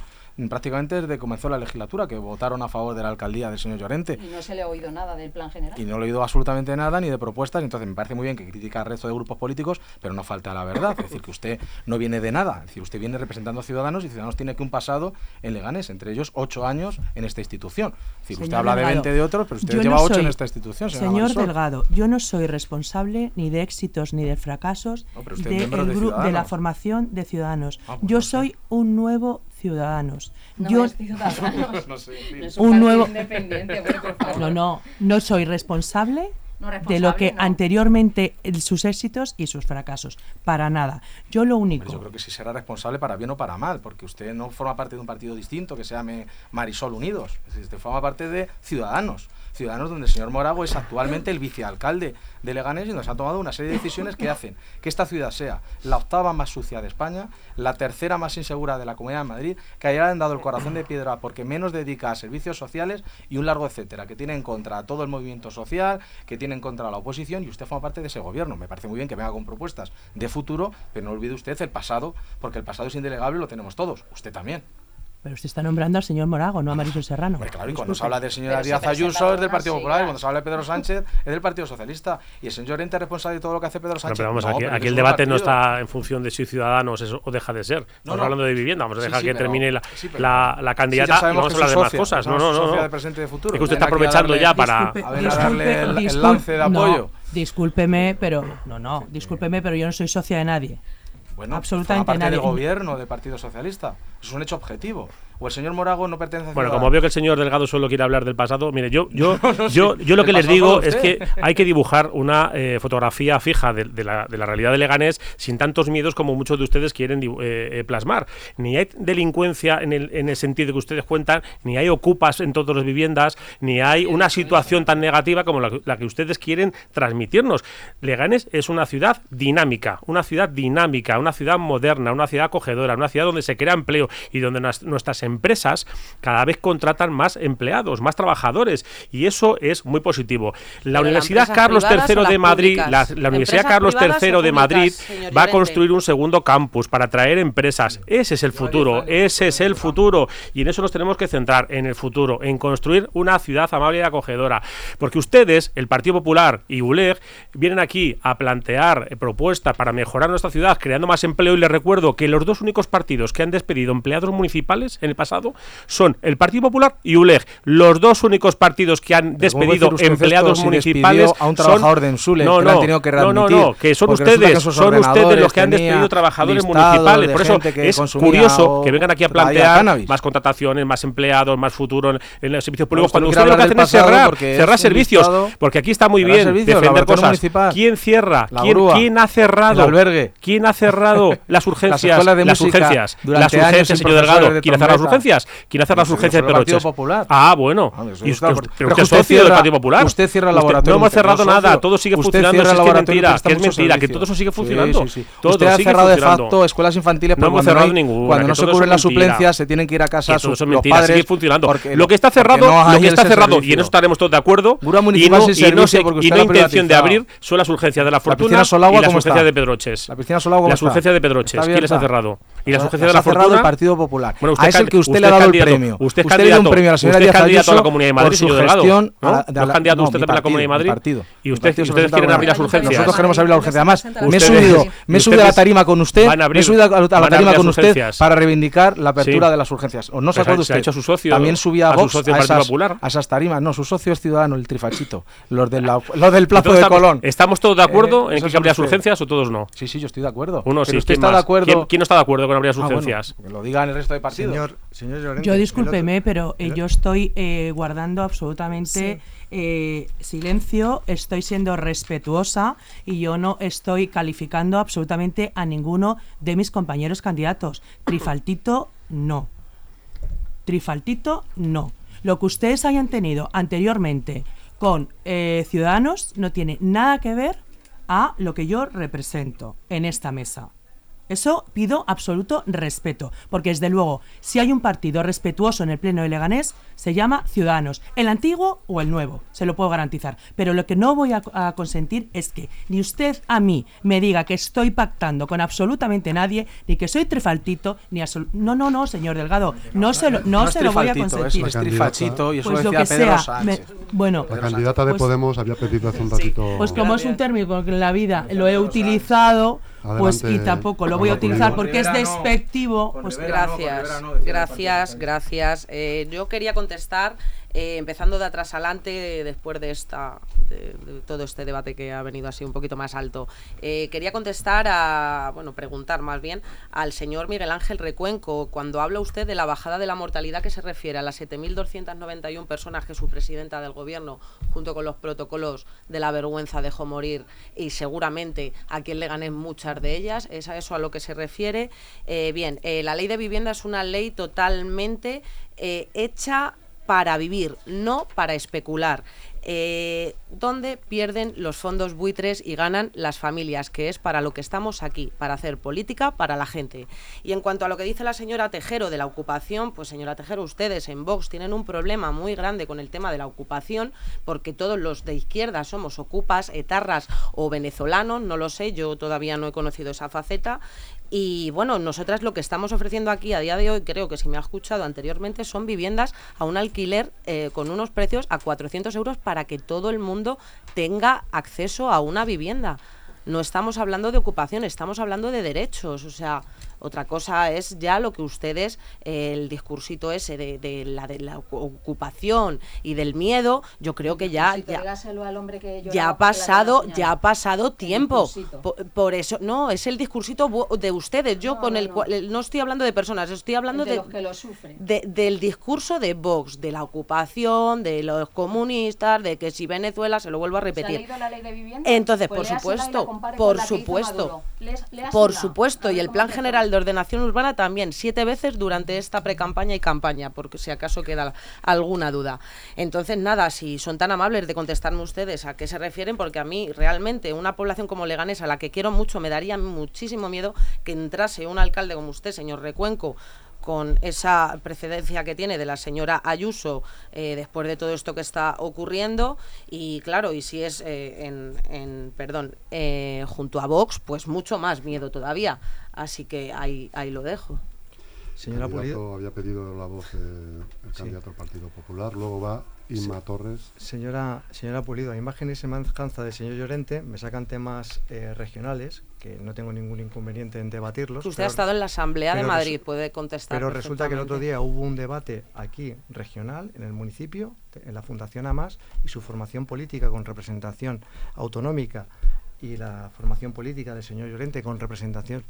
prácticamente desde que comenzó la legislatura, que votaron a favor de la alcaldía del señor Llorente. Y no se le ha oído nada del plan general. Y no le he oído absolutamente nada ni de propuestas, entonces me parece muy bien que critica al resto de grupos políticos, pero no falta la verdad. Es decir, que usted no viene de nada, es decir, usted viene representando a Ciudadanos y Ciudadanos tiene que un pasado en Leganés, entre ellos ocho años en esta institución. Es decir, usted habla de 20 de otros, pero usted lleva ocho en esta institución. Señor Delgado, yo no soy responsable ni de éxitos ni de fracasos de, de, la formación de Ciudadanos. Ah, pues yo soy un nuevo Ciudadanos. No Yo, un, nuevo No, no, no soy responsable de lo que anteriormente sus éxitos y sus fracasos. Para nada. Yo lo único. yo creo que sí será responsable para bien o para mal, porque usted no forma parte de un partido distinto que se llame Marisol Unidos. usted forma parte de Ciudadanos. Ciudadanos donde el señor Morago es actualmente el vicealcalde de Leganés y nos ha tomado una serie de decisiones que hacen que esta ciudad sea la octava más sucia de España, la tercera más insegura de la Comunidad de Madrid, que hayan dado el corazón de piedra porque menos dedica a servicios sociales y un largo etcétera, que tiene en contra a todo el movimiento social, que tiene en contra la oposición y usted forma parte de ese gobierno. Me parece muy bien que venga con propuestas de futuro, pero no olvide usted el pasado, porque el pasado es indelegable, lo tenemos todos, usted también. Pero usted está nombrando al señor Morago, no a Marisol Serrano. claro, y cuando se habla del señor Díaz Ayuso es del Partido Popular, y cuando se habla de Pedro Sánchez es del Partido Socialista. Y el señor Ente es responsable de todo lo que hace Pedro Sánchez. pero vamos, aquí, el debate no está en función de si Ciudadanos o deja de ser. Estamos hablando de vivienda, vamos a dejar que termine la, la, la, candidata y vamos a hablar de más cosas. No, no, no. De presente y de futuro. Es que usted está aprovechando ya para. darle el, lance de apoyo. discúlpeme, pero. No, no, discúlpeme, pero yo no soy socia de nadie. Bueno, absolutamente parte del gobierno del Partido Socialista. Es un hecho objetivo. O el señor Morago no pertenece a Bueno, como veo que el señor Delgado solo quiere hablar del pasado, mire, yo, yo, [laughs] yo, yo lo que les digo es que [laughs] hay que dibujar una eh, fotografía fija de, de la, de la realidad de Leganés sin tantos miedos como muchos de ustedes quieren eh, eh, plasmar. Ni hay delincuencia en el, en el sentido que ustedes cuentan, ni hay ocupas en todas las viviendas, ni hay una situación tan negativa como la, que- la que ustedes quieren transmitirnos. Leganés es una ciudad dinámica, una ciudad dinámica, una ciudad moderna, una ciudad acogedora, una ciudad donde se crea empleo y donde nuestras empresas cada vez contratan más empleados, más trabajadores y eso es muy positivo. La Pero Universidad Carlos III de Madrid, la, la Universidad ¿Empresas Carlos III de Madrid va a construir un segundo campus para atraer empresas. Ese es el futuro, ese es el futuro. Y en eso nos tenemos que centrar en el futuro, en construir una ciudad amable y acogedora, porque ustedes, el Partido Popular y ULEG vienen aquí a plantear propuestas para mejorar nuestra ciudad, creando más empleo. Y les recuerdo que los dos únicos partidos que han despedido empleados municipales en el pasado son el Partido Popular y ULEG, los dos únicos partidos que han Pero ¿cómo va a despedido empleados municipales a un son- trabajador de Ensule, no, que no, tenido que no, no, readmitir, no, que son ustedes, que son ustedes los que han despedido trabajadores municipales. Por eso que es curioso que vengan aquí a plantear más contrataciones, más empleados, más futuro en, en los servicios públicos. Cuando ustedes lo que hacen es cerrar, cerrar es servicios. listado- Porque aquí está muy bien servicios, defender cosas. ¿Quién cierra? ¿Quién, grúa, quién ha cerrado? el albergue. ¿Quién ha cerrado [laughs] las urgencias? escuelas de las urgencias. durante Las urgencias, en señor Delgado. de ¿Quién ha cerrado las. Urgencias? ¿Quién ha cerrado las urgencias de el Partido? Popular. Ah, bueno. Ah, Y usted, por- pero usted es usted socio del cierra- Partido Popular. usted cierra el Usted- laboratorio No hemos cerrado no nada, todo sigue Usted funcionando. cierra el es que es laboratorio mentira, que es mentira, que todo eso sigue Sí, funcionando. sí, sí. Todo Usted ha sigue cerrado de facto escuelas infantiles No hemos cerrado ninguna, Cuando que no se cubren las suplencias, se tienen que ir a casa Que sus todo eso es los mentira, padres. sigue funcionando. Lo que está cerrado, lo que está cerrado, y en eso estaremos todos de acuerdo, y no, usted intención de abrir son las urgencias de la fortuna y las ¿cómo urgencias de Pedroches. La piscina Solagua, ¿cómo Las urgencias de Pedroches. ¿Quién les ha cerrado? ¿Y las urgencias de la fortuna? el Partido Popular. Bueno, a el que usted, usted le ha dado el premio. Usted es le dio un premio a la señora usted es Díaz candidato a la Comunidad de por Madrid, su señor Delgado, gestión ¿no? a la- ¿No de es candidato no, usted mi para la Comunidad de Madrid? partido. Y usted, partido ustedes quieren a abrir las urgencias. Nosotros queremos abrir la urgencia. Además, me he subido, me he subido a la tarima con usted, a me he subido a la, a a tarima con usted para reivindicar la apertura Sí. de las urgencias. ¿O no se Pues acuerda se ha usted? hecho su socio También subía a a su Vox socio a esas, a esas tarimas. No, su socio es ciudadano, el trifachito. Los, de la, los del plazo de Colón. ¿Estamos todos de acuerdo Eh, en esos que abrir las urgencias o todos no? Sí, sí, yo estoy de acuerdo. Uno sí. usted ¿quién está de acuerdo. ¿Quién, no está de acuerdo con abrir las Ah, urgencias? que lo digan el resto de partidos. Señor, señor Llorente, Yo discúlpeme, pero eh, yo estoy eh, guardando absolutamente eh, silencio, estoy siendo respetuosa y yo no estoy calificando absolutamente a ninguno de mis compañeros candidatos. Trifaltito, no. Trifaltito, no. Lo que ustedes hayan tenido anteriormente con Ciudadanos no tiene nada que ver a lo que yo represento en esta mesa. Eso pido absoluto respeto, porque desde luego, si hay un partido respetuoso en el Pleno de Leganés, se llama Ciudadanos, el antiguo o el nuevo, se lo puedo garantizar. Pero lo que no voy a, a consentir es que ni usted a mí me diga que estoy pactando con absolutamente nadie, ni que soy trifaltito, ni No, no, no, señor Delgado, no se lo, no es se lo voy a trifaltito, consentir. Es, es trifachito y eso Pues lo decía que Pedro sea, me- bueno, La candidata de pues- Podemos había pedido hace un ratito. pues como es un término que en la vida lo he utilizado, pues y tampoco lo voy a utilizar porque es despectivo. Pues Gracias, gracias, gracias. Eh, yo quería contestar, eh, empezando de atrás adelante, después de esta, de, todo este debate que ha venido así un poquito más alto. Eh, quería contestar a, bueno, preguntar más bien al señor Miguel Ángel Recuenco, cuando habla usted de la bajada de la mortalidad que se refiere a las 7.291 personas que su presidenta del gobierno, junto con los protocolos de la vergüenza, dejó morir y seguramente a quien le gané muchas de ellas, es a eso a lo que se refiere. Eh, bien, la ley de vivienda es una ley totalmente hecha para vivir, no para especular. Eh, donde pierden los fondos buitres y ganan las familias, que es para lo que estamos aquí, para hacer política para la gente. Y en cuanto a lo que dice la señora Tejero de la ocupación, pues señora Tejero, ustedes en Vox tienen un problema muy grande con el tema de la ocupación, porque todos los de izquierda somos ocupas, etarras o venezolanos, no lo sé, yo todavía no he conocido esa faceta. Y bueno, nosotras lo que estamos ofreciendo aquí a día de hoy, creo que si me ha escuchado anteriormente, son viviendas a un alquiler eh, con unos precios a 400 euros para que todo el mundo tenga acceso a una vivienda. No estamos hablando de ocupación, estamos hablando de derechos. O sea, otra cosa es ya lo que ustedes, el discursito ese de, la, de la ocupación y del miedo, yo creo que ya... Ya, al hombre que ya ha pasado, ya ha pasado tiempo. Por, eso, no, es el discursito de ustedes. Yo no, con el cual, no. estoy hablando de personas, estoy hablando de, del discurso de Vox, de la ocupación, de los comunistas, de que si Venezuela, se lo vuelvo a repetir. ¿Se ha la ley de vivienda? Entonces, por supuesto, por supuesto, por supuesto, y el plan general de Ordenación Urbana también siete veces durante esta precampaña y campaña, porque si acaso queda alguna duda. Entonces, nada, si son tan amables de contestarme ustedes a qué se refieren, porque a mí realmente una población como Leganés, a la que quiero mucho, me daría muchísimo miedo que entrase un alcalde como usted, señor Recuenco, con esa precedencia que tiene de la señora Ayuso eh, después de todo esto que está ocurriendo y claro, y si es eh, en, en, perdón, eh, junto a Vox, pues mucho más miedo todavía. Así que ahí, ahí lo dejo. Señora Pulido. Había pedido la voz el sí. candidato al Partido Popular, luego va Inma. Torres. Señora, señora Pulido, a imagen y semejanza del señor Llorente, me sacan temas eh, regionales que no tengo ningún inconveniente en debatirlos. Usted ha estado en la Asamblea de Madrid, puede contestar. Pero resulta que el otro día hubo un debate aquí regional, en el municipio, en la Fundación AMAS, y su formación política con representación autonómica y la formación política del señor Llorente con representación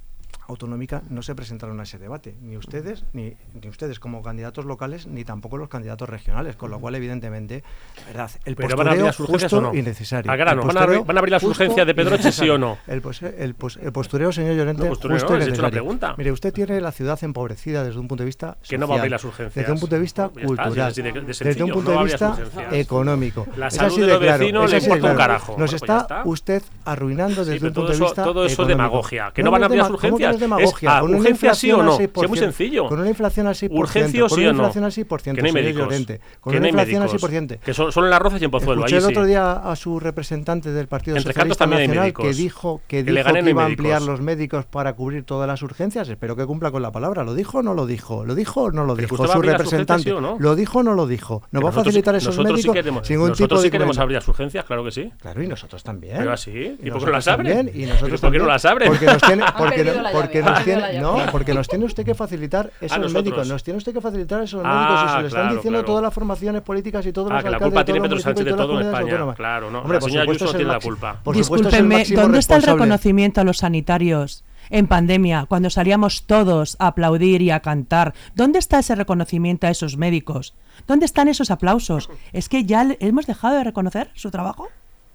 autonómica no se presentaron a ese debate, ni ustedes, ni, ni, ustedes como candidatos locales, ni tampoco los candidatos regionales, con lo cual evidentemente, verdad, el Pero van a las urgencias justo o no? van, a abrir, van, a las urgencias de Pedroche, sí o no. El, postureo, el, el postureo señor Llorente, no, hecho una pregunta. Mire, usted tiene la ciudad empobrecida desde un punto de vista que no va a abrir las urgencias. Desde un punto de vista cultural, desde un punto de vista económico. La salud así de los claro, vecinos un carajo. Nos pues está usted arruinando desde un punto de vista Todo eso demagogia, que no van a abrir las urgencias. Ah, con urgencia sí o no. Es muy sencillo. Con una inflación al 6%. Sí o no. Con una inflación al 6%. Con una inflación al 6%. Que son, son las rozas y en Pozuelo. Escuché otro día a su representante del Partido que dijo que, dijo que iba a ampliar los médicos para cubrir todas las urgencias. Espero que cumpla con la palabra. ¿Lo dijo o no lo dijo? ¿Lo dijo o no lo dijo? Su representante. ¿Lo dijo o no lo dijo? ¿Nos va a facilitar esos médicos ningún tipo queremos abrir las urgencias, claro que sí. Claro, y nosotros también. ¿Y, por qué no las abren? Y ¿Por qué no las abren? Porque nos porque nos tiene, no, porque nos tiene usted que facilitar [laughs] esos médicos, nos tiene usted que facilitar esos médicos ah, y se le están diciendo todas las formaciones políticas y todos ah, los que alcaldes la culpa tiene Pedro Sánchez de todo en España, autónomas. claro, no. Hombre, la señora Ayuso tiene la culpa. Discúlpenme, ¿dónde está el reconocimiento a los sanitarios? en pandemia, cuando salíamos todos a aplaudir y a cantar. ¿Dónde está ese reconocimiento a esos médicos? ¿Dónde están esos aplausos? ¿Es que ya hemos dejado de reconocer su trabajo?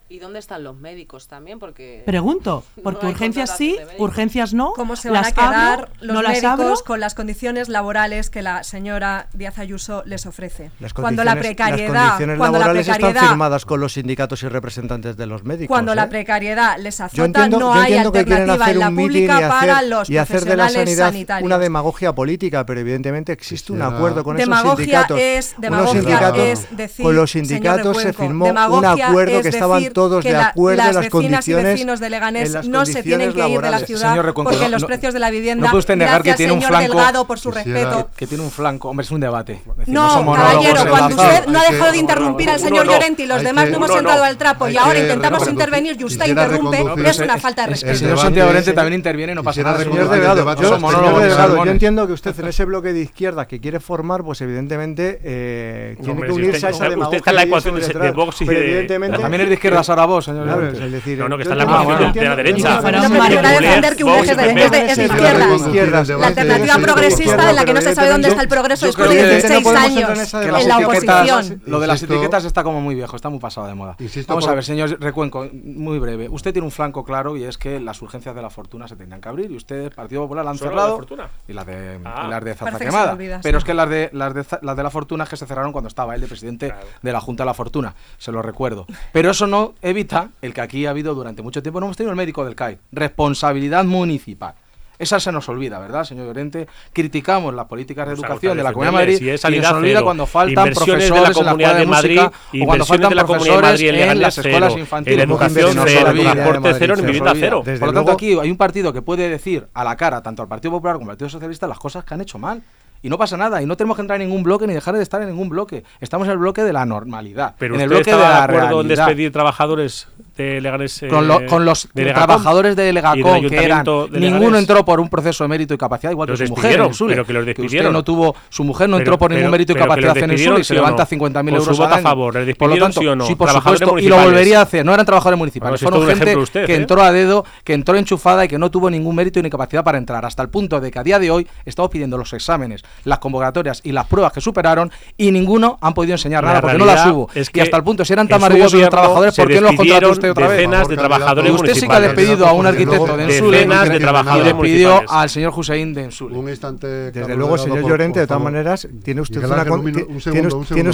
¿Y dónde están los médicos también? Porque pregunto, [laughs] porque no urgencias sí, urgencias no. ¿Cómo se van a quedar los no médicos las con las condiciones laborales que la señora Díaz Ayuso les ofrece? Las cuando la precariedad, las condiciones cuando laborales la precariedad, están firmadas con los sindicatos y representantes de los médicos. Cuando ¿eh? la precariedad les azota, yo entiendo, no yo hay alternativa en la pública hacer, para los y hacer de la sanidad sanitarios. una demagogia política, pero evidentemente existe sí, un acuerdo con demagogia esos sindicatos. Es, demagogia sindicatos, es decir, con los sindicatos de se firmó un acuerdo que estaban todos que de acuerdo la, las las vecinas y vecinos de Leganés no se tienen que laborales. ir de la ciudad porque no, los precios de la vivienda. No puede usted negar que tiene un flanco. Delgado, por su respeto. Que, que, tiene un flanco. Hombre, es un debate. No, caballero, cuando usted no ha dejado de interrumpir al señor Llorente y los demás no hemos entrado al trapo y ahora intentamos intervenir y usted interrumpe, es una falta de respeto. El señor Santiago Llorente también interviene y no pasa nada. Señor Delgado, yo entiendo que usted en ese bloque de izquierdas que quiere formar, pues evidentemente eh, tiene que unirse a esa demagogia. Usted está en la ecuación de Vox y de. También es de izquierda Ahora vos, señor. Decir, no, no, que está en la de, la derecha. defender que es de izquierda. La alternativa progresista en la que no se sabe dónde está el progreso después de 16 años en la oposición. Lo de las etiquetas está como muy viejo, está muy pasado de moda. Vamos a ver, señor Recuenco, muy breve. Usted tiene un flanco claro y es que las urgencias de la fortuna se tendrían que abrir y usted, Partido Popular, la han cerrado. Y las de, ah. las de Zaza Quemada. Pero es que las de, las, de, las de la fortuna que se cerraron cuando estaba él de presidente de la Junta de la Fortuna, se lo recuerdo. Pero eso no evita el que aquí ha habido durante mucho tiempo, no hemos tenido el médico del CAI, responsabilidad municipal. Esa se nos olvida, ¿verdad, señor Llorente? Criticamos las políticas de educación de la Comunidad de Madrid y nos olvida cuando faltan profesores de la Comunidad de, Madrid, o cuando faltan profesores en, las escuelas infantiles. En educación no cero, en transporte cero, en vivienda cero. Por lo tanto, aquí hay un partido que puede decir a la cara tanto al Partido Popular como al Partido Socialista las cosas que han hecho mal pasa nada y no tenemos que entrar en ningún bloque ni dejar de estar en ningún bloque. Estamos en el bloque de la normalidad. Pero en el usted bloque estaba de de la acuerdo en realidad. despedir trabajadores de con, eh, con, los de Legacom, trabajadores de Legacom, que eran. de ninguno entró por un proceso de mérito y capacidad, igual los que su mujer. Sule, pero que los despidieron. Que no tuvo, su mujer no pero, entró por ningún mérito y capacidad en el sur y se levanta 50.000 euros su voto a favor, ¿le por lo tanto, sí, o no? sí, por supuesto, y lo volvería a hacer. No eran trabajadores municipales, bueno, fueron gente usted, que ¿eh? entró a dedo, que entró enchufada y que no tuvo ningún mérito ni capacidad para entrar, hasta el punto de que a día de hoy estamos pidiendo los exámenes, las convocatorias y las pruebas que superaron y ninguno han podido enseñar nada porque no las hubo. Es y hasta el punto, si eran tan maravillosos los trabajadores, ¿por qué no los contrató usted otra vez? Decenas de trabajadores Y usted sí que ha municipales. despedido a un arquitecto de Ensule Decenas de y trabajadores despidió municipales. al señor Hussein de Ensule. Un instante. Desde Carlos luego, señor por- Llorente, por de todas maneras, tiene usted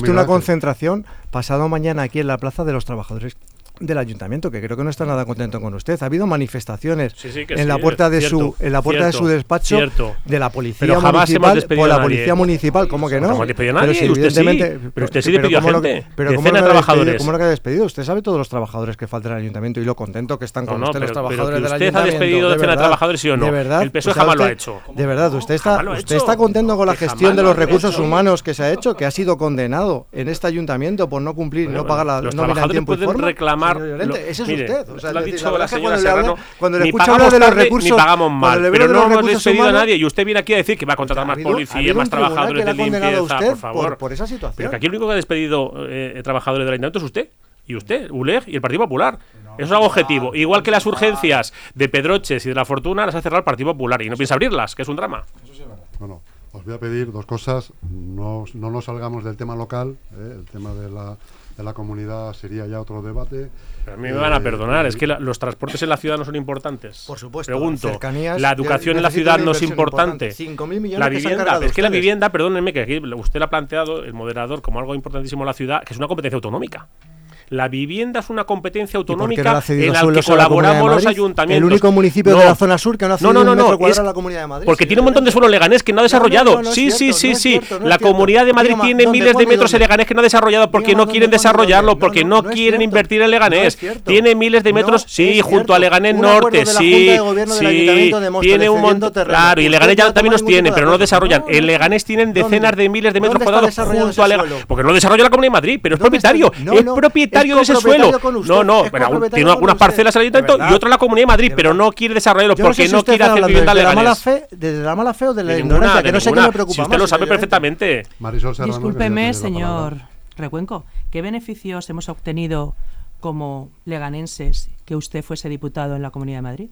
una, concentración pasado mañana aquí en la plaza de los trabajadores del ayuntamiento que creo que no está nada contento con usted. Ha habido manifestaciones Sí, sí, en sí, la puerta de cierto, su en la puerta de su despacho cierto. de la policía Pero municipal por a la policía municipal cómo que no No Pero nadie, si evidentemente- pero usted sí despidió a ¿cómo lo- gente, pero cómo de no lo trabajadores. cómo no que ha despedido usted sabe todos los trabajadores que faltan en el ayuntamiento y lo contento que están No, con no, usted los pero- pero trabajadores usted ha despedido de decenas de trabajadores, ¿sí o no? de verdad El PSOE jamás lo ha hecho. de verdad usted está lo usted está contento con la gestión de lo los recursos humanos que se ha hecho que ha sido condenado en este ayuntamiento por no cumplir no pagar la nómina en tiempo y pueden forma reclamar Llorente, ese es mire, usted o sea, lo ha dicho la señora cuando le habla- Serrano, cuando le ni escucho pagamos hablar de los tarde, recursos ni pagamos mal, pero no hemos despedido a nadie y usted viene aquí a decir que va a contratar más habido- ha policía, habido más trabajadores de limpieza, por favor. por- por esa situación. Pero que aquí el único que ha despedido eh, trabajadores del ayuntamiento es usted. Y usted, ULEG y el Partido Popular. Eso es algo objetivo. Igual que las urgencias de Pedroches y de la Fortuna las ha cerrado el Partido Popular y no piensa abrirlas, que es un drama. Bueno, os voy a pedir dos cosas. No, no nos salgamos del tema local. ¿eh? El tema de la, de la comunidad sería ya otro debate. Pero a mí me van a Eh, perdonar, es que la- los transportes en la ciudad no son importantes. Por supuesto, Pregunto, cercanías, ¿la educación en la ciudad no es importante? importante. 5.000 millones La que se han vivienda, es que la vivienda, perdónenme, que aquí usted la ha planteado, el moderador, como algo importantísimo en la ciudad, que es una competencia autonómica. La vivienda es una competencia ¿Y por qué no autonómica en la que la de colaboramos los ayuntamientos. El único municipio de la zona sur que no ha cedido un metro cuadrado es a la Comunidad de Madrid, Porque tiene un montón de suelo leganés que no ha No, no, desarrollado. no, no es sí, sí, sí, no sí. no la. Comunidad de Madrid tiene ¿dónde, miles de metros dónde? Leganés que no ha desarrollado porque no ¿dónde, quieren desarrollarlo, No, porque no, no no quieren invertir en No Leganés. Tiene miles de No metros, sí, junto a. Leganés Norte, de sí. de Sí, de tiene un montón. Claro, y Leganés ya no también los tiene, de pero no acuerdo. desarrollan. No, En no. Leganés tienen decenas de miles de metros ¿Dónde está cuadrados junto a Leganés. Porque no desarrolla la Comunidad de Madrid, pero es propietario. No, Es no, propietario es de ese suelo. No, no, copropietario tiene algunas usted. parcelas el De ayuntamiento y otra la Comunidad de Madrid, De pero no quiere desarrollarlo Yo no sé porque no quiere hacer vivienda desde la mala Leganés. fe, desde la mala fe o de la De ignorancia, ninguna, que no sé qué me preocupa Si usted más, lo sabe perfectamente. Marisol Serrano, que Discúlpeme, señor. Recuenco. ¿Qué beneficios hemos obtenido como leganenses que usted fuese diputado en la Comunidad de Madrid?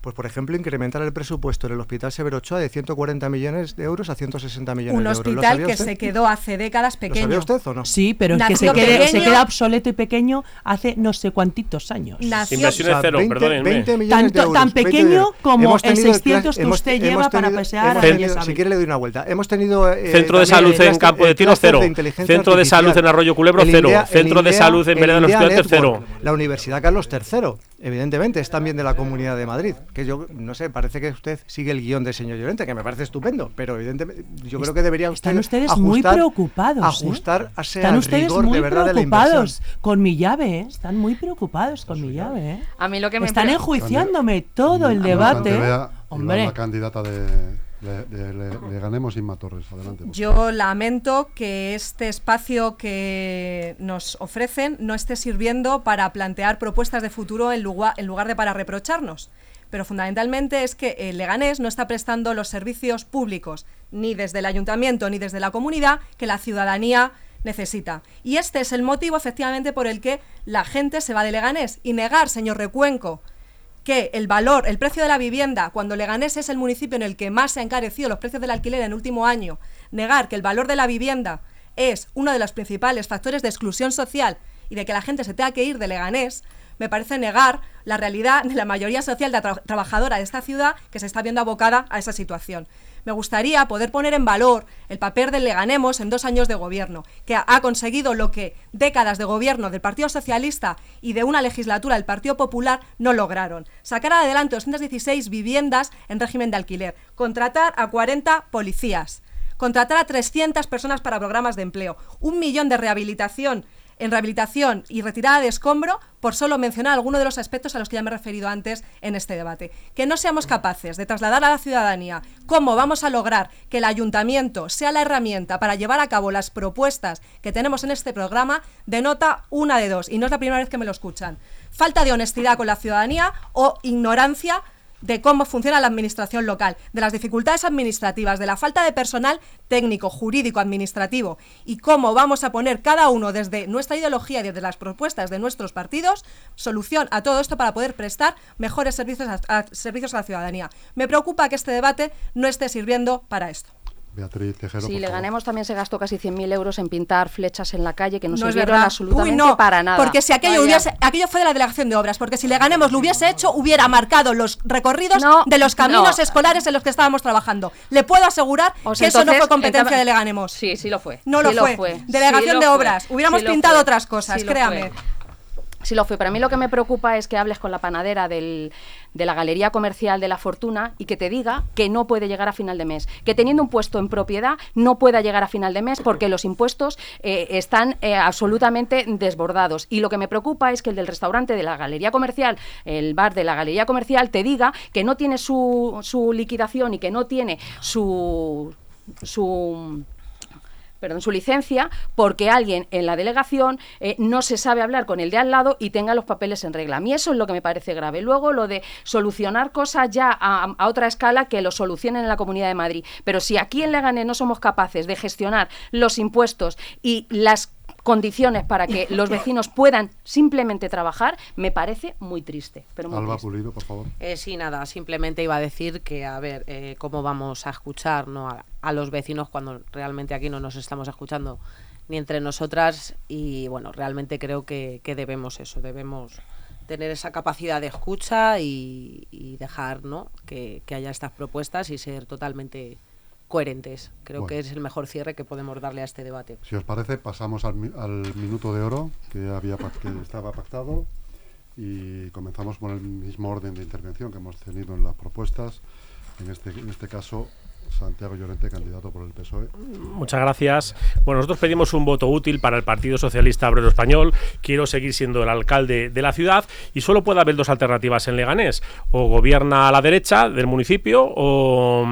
Pues, por ejemplo, incrementar el presupuesto en el Hospital Severo Ochoa de 140 millones de euros a 160 millones Un de euros. ¿Lo hospital que usted? se quedó hace décadas ¿Lo pequeño. sabía usted o no? Sí, pero es que se, quede- queda obsoleto y pequeño hace no sé cuántitos años. Nació Inversiones cero, 20, perdónenme. 20 millones Tanto- de euros, tan 20 pequeño como el tenido 600 que hemos- usted hemos lleva para tenido- pasear a Si quiere le doy una vuelta. Hemos tenido... eh, Centro de salud en Campo de Tiro, cero. de Centro de salud en Arroyo Culebro, cero. Centro de salud en Vereda de los Estudiantes, cero. La Universidad Carlos III, evidentemente, es también de la Comunidad de Madrid. Que yo, no sé, parece que usted sigue el guion del señor Llorente, que me parece estupendo, pero evidentemente yo creo que debería usted Están ustedes muy ajustar- preocupados. ¿eh? Ajustar a Están ustedes rigor muy de verdad de la preocupados con mi llave, ¿eh? Están muy preocupados con mi llave, ¿eh? A mí lo que me Están enjuiciándome todo el debate. Vea, Hombre, la candidata de, Le- Leganemos Inma Torres. Adelante. Yo lamento que este espacio que nos ofrecen no esté sirviendo para plantear propuestas de futuro en lugar, en lugar de para reprocharnos. Pero fundamentalmente es que el Leganés no está prestando los servicios públicos, ni desde el ayuntamiento ni desde la comunidad, que la ciudadanía necesita. Y este es el motivo, efectivamente, por el que la gente se va de Leganés. Y negar, señor Recuenco, que el valor, el precio de la vivienda, cuando Leganés es el municipio en el que más se han encarecido los precios del alquiler en el último año, negar que el valor de la vivienda es uno de los principales factores de exclusión social y de que la gente se tenga que ir de Leganés, me parece negar la realidad de la mayoría social de tra- trabajadora de esta ciudad que se está viendo abocada a esa situación. Me gustaría poder poner en valor el papel del Leganemos en dos años de gobierno, que ha conseguido lo que décadas de gobierno del Partido Socialista y de una legislatura del Partido Popular no lograron. Sacar adelante 216 viviendas en régimen de alquiler, contratar a 40 policías, contratar a 300 personas para programas de empleo, un millón de rehabilitación en rehabilitación y retirada de escombro, por solo mencionar algunos de los aspectos a los que ya me he referido antes en este debate. Que no seamos capaces de trasladar a la ciudadanía cómo vamos a lograr que el ayuntamiento sea la herramienta para llevar a cabo las propuestas que tenemos en este programa, denota una de dos, y no es la primera vez que me lo escuchan. falta de honestidad con la ciudadanía o ignorancia de cómo funciona la administración local, de las dificultades administrativas, de la falta de personal técnico, jurídico, administrativo y cómo vamos a poner cada uno desde nuestra ideología y desde las propuestas de nuestros partidos solución a todo esto para poder prestar mejores servicios a, servicios a la ciudadanía. Me preocupa que este debate no esté sirviendo para esto. Beatriz Tejero. Sí, le ganemos también se gastó casi 100.000 euros en pintar flechas en la calle que no, sirvieron absolutamente para nada. Porque si aquello, hubiese, aquello fue de la delegación de obras, porque si le ganemos lo hubiese hecho, hubiera marcado los recorridos de los caminos escolares en los que estábamos trabajando. Le puedo asegurar que eso no fue competencia de le ganemos. Sí, sí lo fue. No lo, fue. Delegación de obras. Hubiéramos pintado otras cosas, créame. Sí lo fue. Para mí lo que me preocupa es que hables con la panadera del, de la Galería Comercial de la Fortuna y que te diga que no puede llegar a final de mes. Que teniendo un puesto en propiedad no pueda llegar a final de mes porque los impuestos eh, están eh, absolutamente desbordados. Y lo que me preocupa es que el del restaurante de la Galería Comercial, el bar de la Galería Comercial, te diga que no tiene su, su liquidación y que no tiene su... su perdón, su licencia porque alguien en la delegación eh, no se sabe hablar con el de al lado y tenga los papeles en regla. A mí eso es lo que me parece grave. Luego lo de solucionar cosas ya a, otra escala que lo solucionen en la Comunidad de Madrid. Pero si aquí en Leganés no somos capaces de gestionar los impuestos y las condiciones para que [laughs] los vecinos puedan simplemente trabajar, me parece muy triste. Pero Alba Pulido, por favor. Eh, sí, nada, simplemente iba a decir que, a ver, eh, cómo vamos a escuchar ¿no? a, los vecinos cuando realmente aquí no nos estamos escuchando ni entre nosotras y, bueno, realmente creo que, debemos eso, debemos tener esa capacidad de escucha y, dejar ¿no? que, que haya estas propuestas y ser totalmente coherentes. Creo que es el mejor cierre que podemos darle a este debate. Si os parece, pasamos al, minuto de oro que, había, que estaba pactado y comenzamos con el mismo orden de intervención que hemos tenido en las propuestas. En este, en este caso, Santiago Llorente, candidato por el PSOE. Muchas gracias. Bueno, nosotros pedimos un voto útil para el Partido Socialista Obrero Español. Quiero seguir siendo el alcalde de la ciudad y solo puede haber dos alternativas en Leganés. O gobierna a la derecha del municipio o,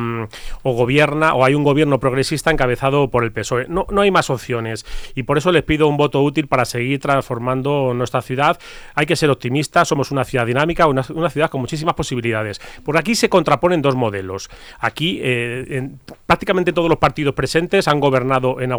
o gobierna o hay un gobierno progresista encabezado por el PSOE. No, no hay más opciones y por eso les pido un voto útil para seguir transformando nuestra ciudad. Hay que ser optimistas, somos una ciudad dinámica, una, ciudad con muchísimas posibilidades. Porque aquí se contraponen dos modelos. Aquí eh, prácticamente todos los partidos presentes han gobernado en,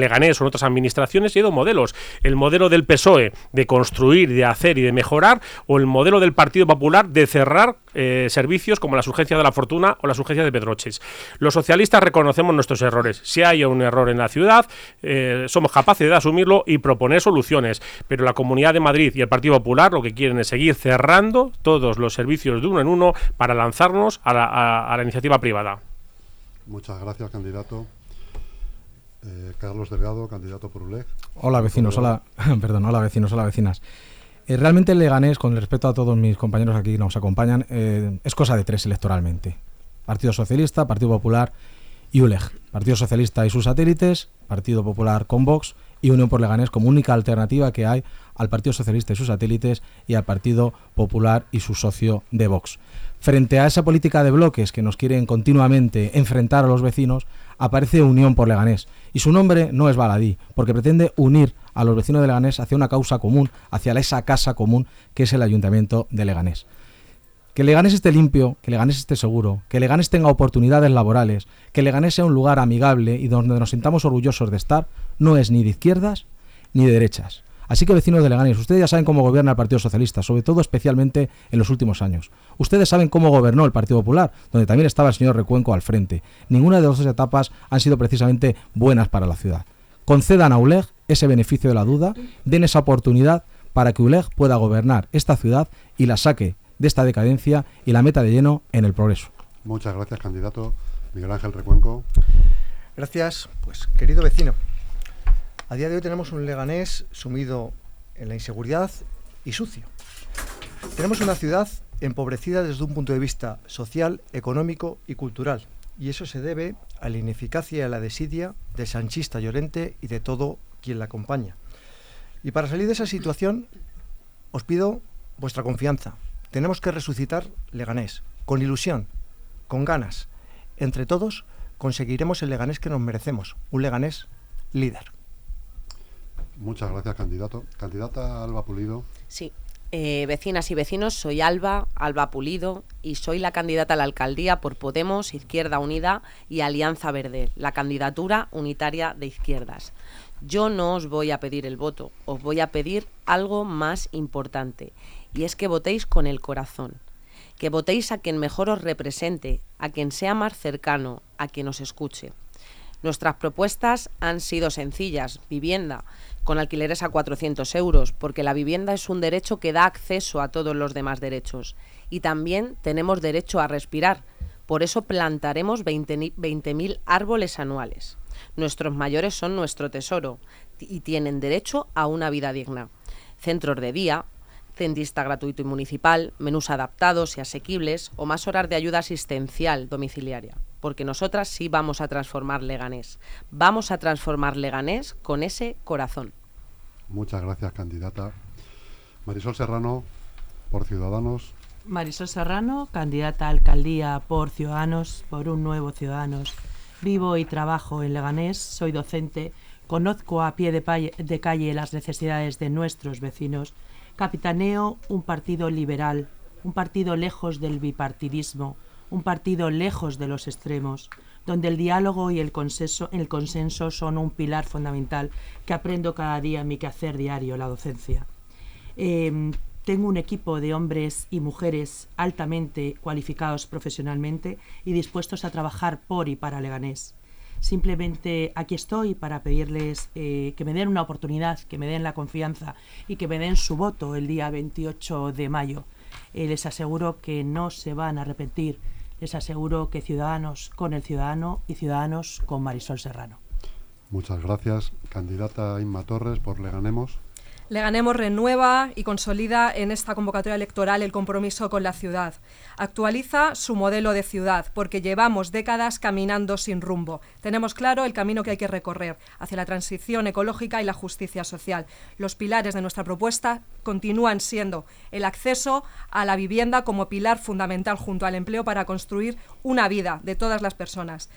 Leganés o en otras administraciones y hay dos modelos. El modelo del PSOE de construir, de hacer y de mejorar o el modelo del Partido Popular de cerrar eh, servicios como las urgencias de la fortuna o las urgencias de Pedroches. Los socialistas reconocemos nuestros errores. Si hay un error en la ciudad, eh, somos capaces de asumirlo y proponer soluciones. Pero la Comunidad de Madrid y el Partido Popular lo que quieren es seguir cerrando todos los servicios de uno en uno para lanzarnos a la iniciativa privada. Muchas gracias, candidato. Eh, Carlos Delgado, candidato por ULEG. Hola, vecinos. Hola, [laughs] perdón, hola, vecinos. Hola, vecinas. Eh, realmente el Leganés, con respecto a todos mis compañeros aquí que nos acompañan, eh, es cosa de tres electoralmente. Partido Socialista, Partido Popular y ULEG. Partido Socialista y sus satélites, Partido Popular con Vox y Unión por Leganés como única alternativa que hay al Partido Socialista y sus satélites y al Partido Popular y su socio de Vox. Frente a esa política de bloques que nos quieren continuamente enfrentar a los vecinos, aparece Unión por Leganés. Y su nombre no es baladí, porque pretende unir a los vecinos de Leganés hacia una causa común, hacia esa casa común que es el Ayuntamiento de Leganés. Que Leganés esté limpio, que Leganés esté seguro, que Leganés tenga oportunidades laborales, que Leganés sea un lugar amigable y donde nos sintamos orgullosos de estar, no es ni de izquierdas ni de derechas. Así que vecinos de Leganés, ustedes ya saben cómo gobierna el Partido Socialista, sobre todo especialmente en los últimos años. Ustedes saben cómo gobernó el Partido Popular, donde también estaba el señor Recuenco al frente. Ninguna de las dos etapas han sido precisamente buenas para la ciudad. Concedan a ULEG ese beneficio de la duda, den esa oportunidad para que ULEG pueda gobernar esta ciudad y la saque de esta decadencia y la meta de lleno en el progreso. Muchas gracias, candidato. Miguel Ángel Recuenco. Gracias, pues querido vecino. A día de hoy tenemos un Leganés sumido en la inseguridad y sucio. Tenemos una ciudad empobrecida desde un punto de vista social, económico y cultural. Y eso se debe a la ineficacia y a la desidia de Sanchista Llorente y de todo quien la acompaña. Y para salir de esa situación, os pido vuestra confianza. Tenemos que resucitar Leganés, con ilusión, con ganas. Entre todos conseguiremos el Leganés que nos merecemos, un Leganés líder. Muchas gracias, candidato. Candidata Alba Pulido. Sí. Eh, vecinas y vecinos, soy Alba, Alba Pulido, y soy la candidata a la alcaldía por Podemos, Izquierda Unida y Alianza Verde, la candidatura unitaria de izquierdas. Yo no os voy a pedir el voto, os voy a pedir algo más importante, y es que votéis con el corazón, que votéis a quien mejor os represente, a quien sea más cercano, a quien os escuche. Nuestras propuestas han sido sencillas, vivienda, con alquileres a 400 euros, porque la vivienda es un derecho que da acceso a todos los demás derechos. Y también tenemos derecho a respirar. Por eso plantaremos 20.000 árboles anuales. Nuestros mayores son nuestro tesoro y tienen derecho a una vida digna. Centros de día, dentista gratuito y municipal, menús adaptados y asequibles o más horas de ayuda asistencial domiciliaria porque nosotras sí vamos a transformar Leganés. Vamos a transformar Leganés con ese corazón. Muchas gracias, candidata. Marisol Serrano, por Ciudadanos. Marisol Serrano, candidata a alcaldía por Ciudadanos, por un nuevo Ciudadanos. Vivo y trabajo en Leganés, soy docente, conozco a pie de, de calle las necesidades de nuestros vecinos. Capitaneo un partido liberal, un partido lejos del bipartidismo, un partido lejos de los extremos, donde el diálogo y el consenso, el consenso son un pilar fundamental que aprendo cada día en mi quehacer diario, la docencia. Em, tengo un equipo de hombres y mujeres altamente cualificados profesionalmente y dispuestos a trabajar por y para Leganés. Simplemente aquí estoy para pedirles eh, que me den una oportunidad, que me den la confianza y que me den su voto el día 28 de mayo. Eh, les aseguro que no se van a arrepentir les aseguro que Ciudadanos con el Ciudadano y Ciudadanos con Marisol Serrano. Muchas gracias, candidata Inma Torres, por Le Ganemos. Le Ganemos renueva y consolida en esta convocatoria electoral el compromiso con la ciudad. Actualiza su modelo de ciudad porque llevamos décadas caminando sin rumbo. Tenemos claro el camino que hay que recorrer hacia la transición ecológica y la justicia social. Los pilares de nuestra propuesta continúan siendo el acceso a la vivienda como pilar fundamental junto al empleo para construir una vida de todas las personas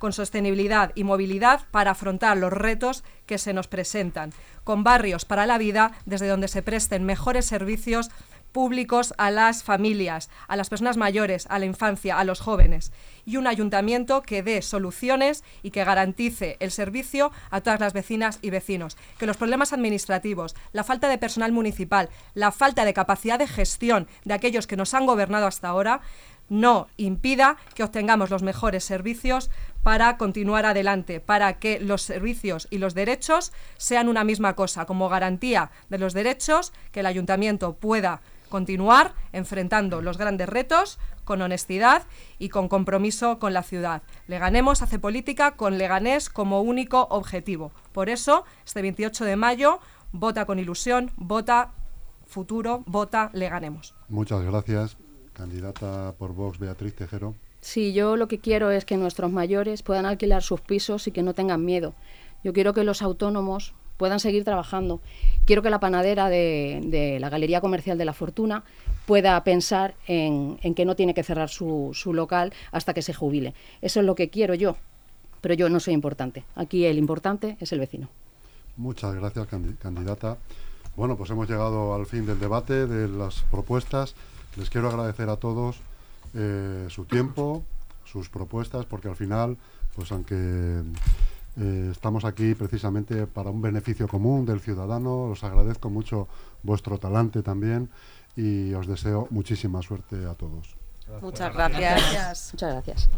con sostenibilidad y movilidad para afrontar los retos que se nos presentan, con barrios para la vida desde donde se presten mejores servicios públicos a las familias, a las personas mayores, a la infancia, a los jóvenes, y un ayuntamiento que dé soluciones y que garantice el servicio a todas las vecinas y vecinos. Que los problemas administrativos, la falta de personal municipal, la falta de capacidad de gestión de aquellos que nos han gobernado hasta ahora, no impida que obtengamos los mejores servicios para continuar adelante, para que los servicios y los derechos sean una misma cosa, como garantía de los derechos, que el ayuntamiento pueda continuar enfrentando los grandes retos con honestidad y con compromiso con la ciudad. Leganemos hace política con Leganés como único objetivo. Por eso, este 28 de mayo, vota con ilusión, vota futuro, vota Leganemos. Muchas gracias. Candidata por Vox, Beatriz Tejero. Sí, yo lo que quiero es que nuestros mayores puedan alquilar sus pisos y que no tengan miedo. Yo quiero que los autónomos puedan seguir trabajando. Quiero que la panadera de, la Galería Comercial de la Fortuna pueda pensar en, que no tiene que cerrar su, su, local hasta que se jubile. Eso es lo que quiero yo, pero yo no soy importante. Aquí el importante es el vecino. Muchas gracias, candidata. Bueno, pues hemos llegado al fin del debate, de las propuestas. Les quiero agradecer a todos eh, su tiempo, sus propuestas, porque al final, pues aunque eh, estamos aquí precisamente para un beneficio común del ciudadano, os agradezco mucho vuestro talante también y os deseo muchísima suerte a todos. Muchas gracias. Muchas gracias.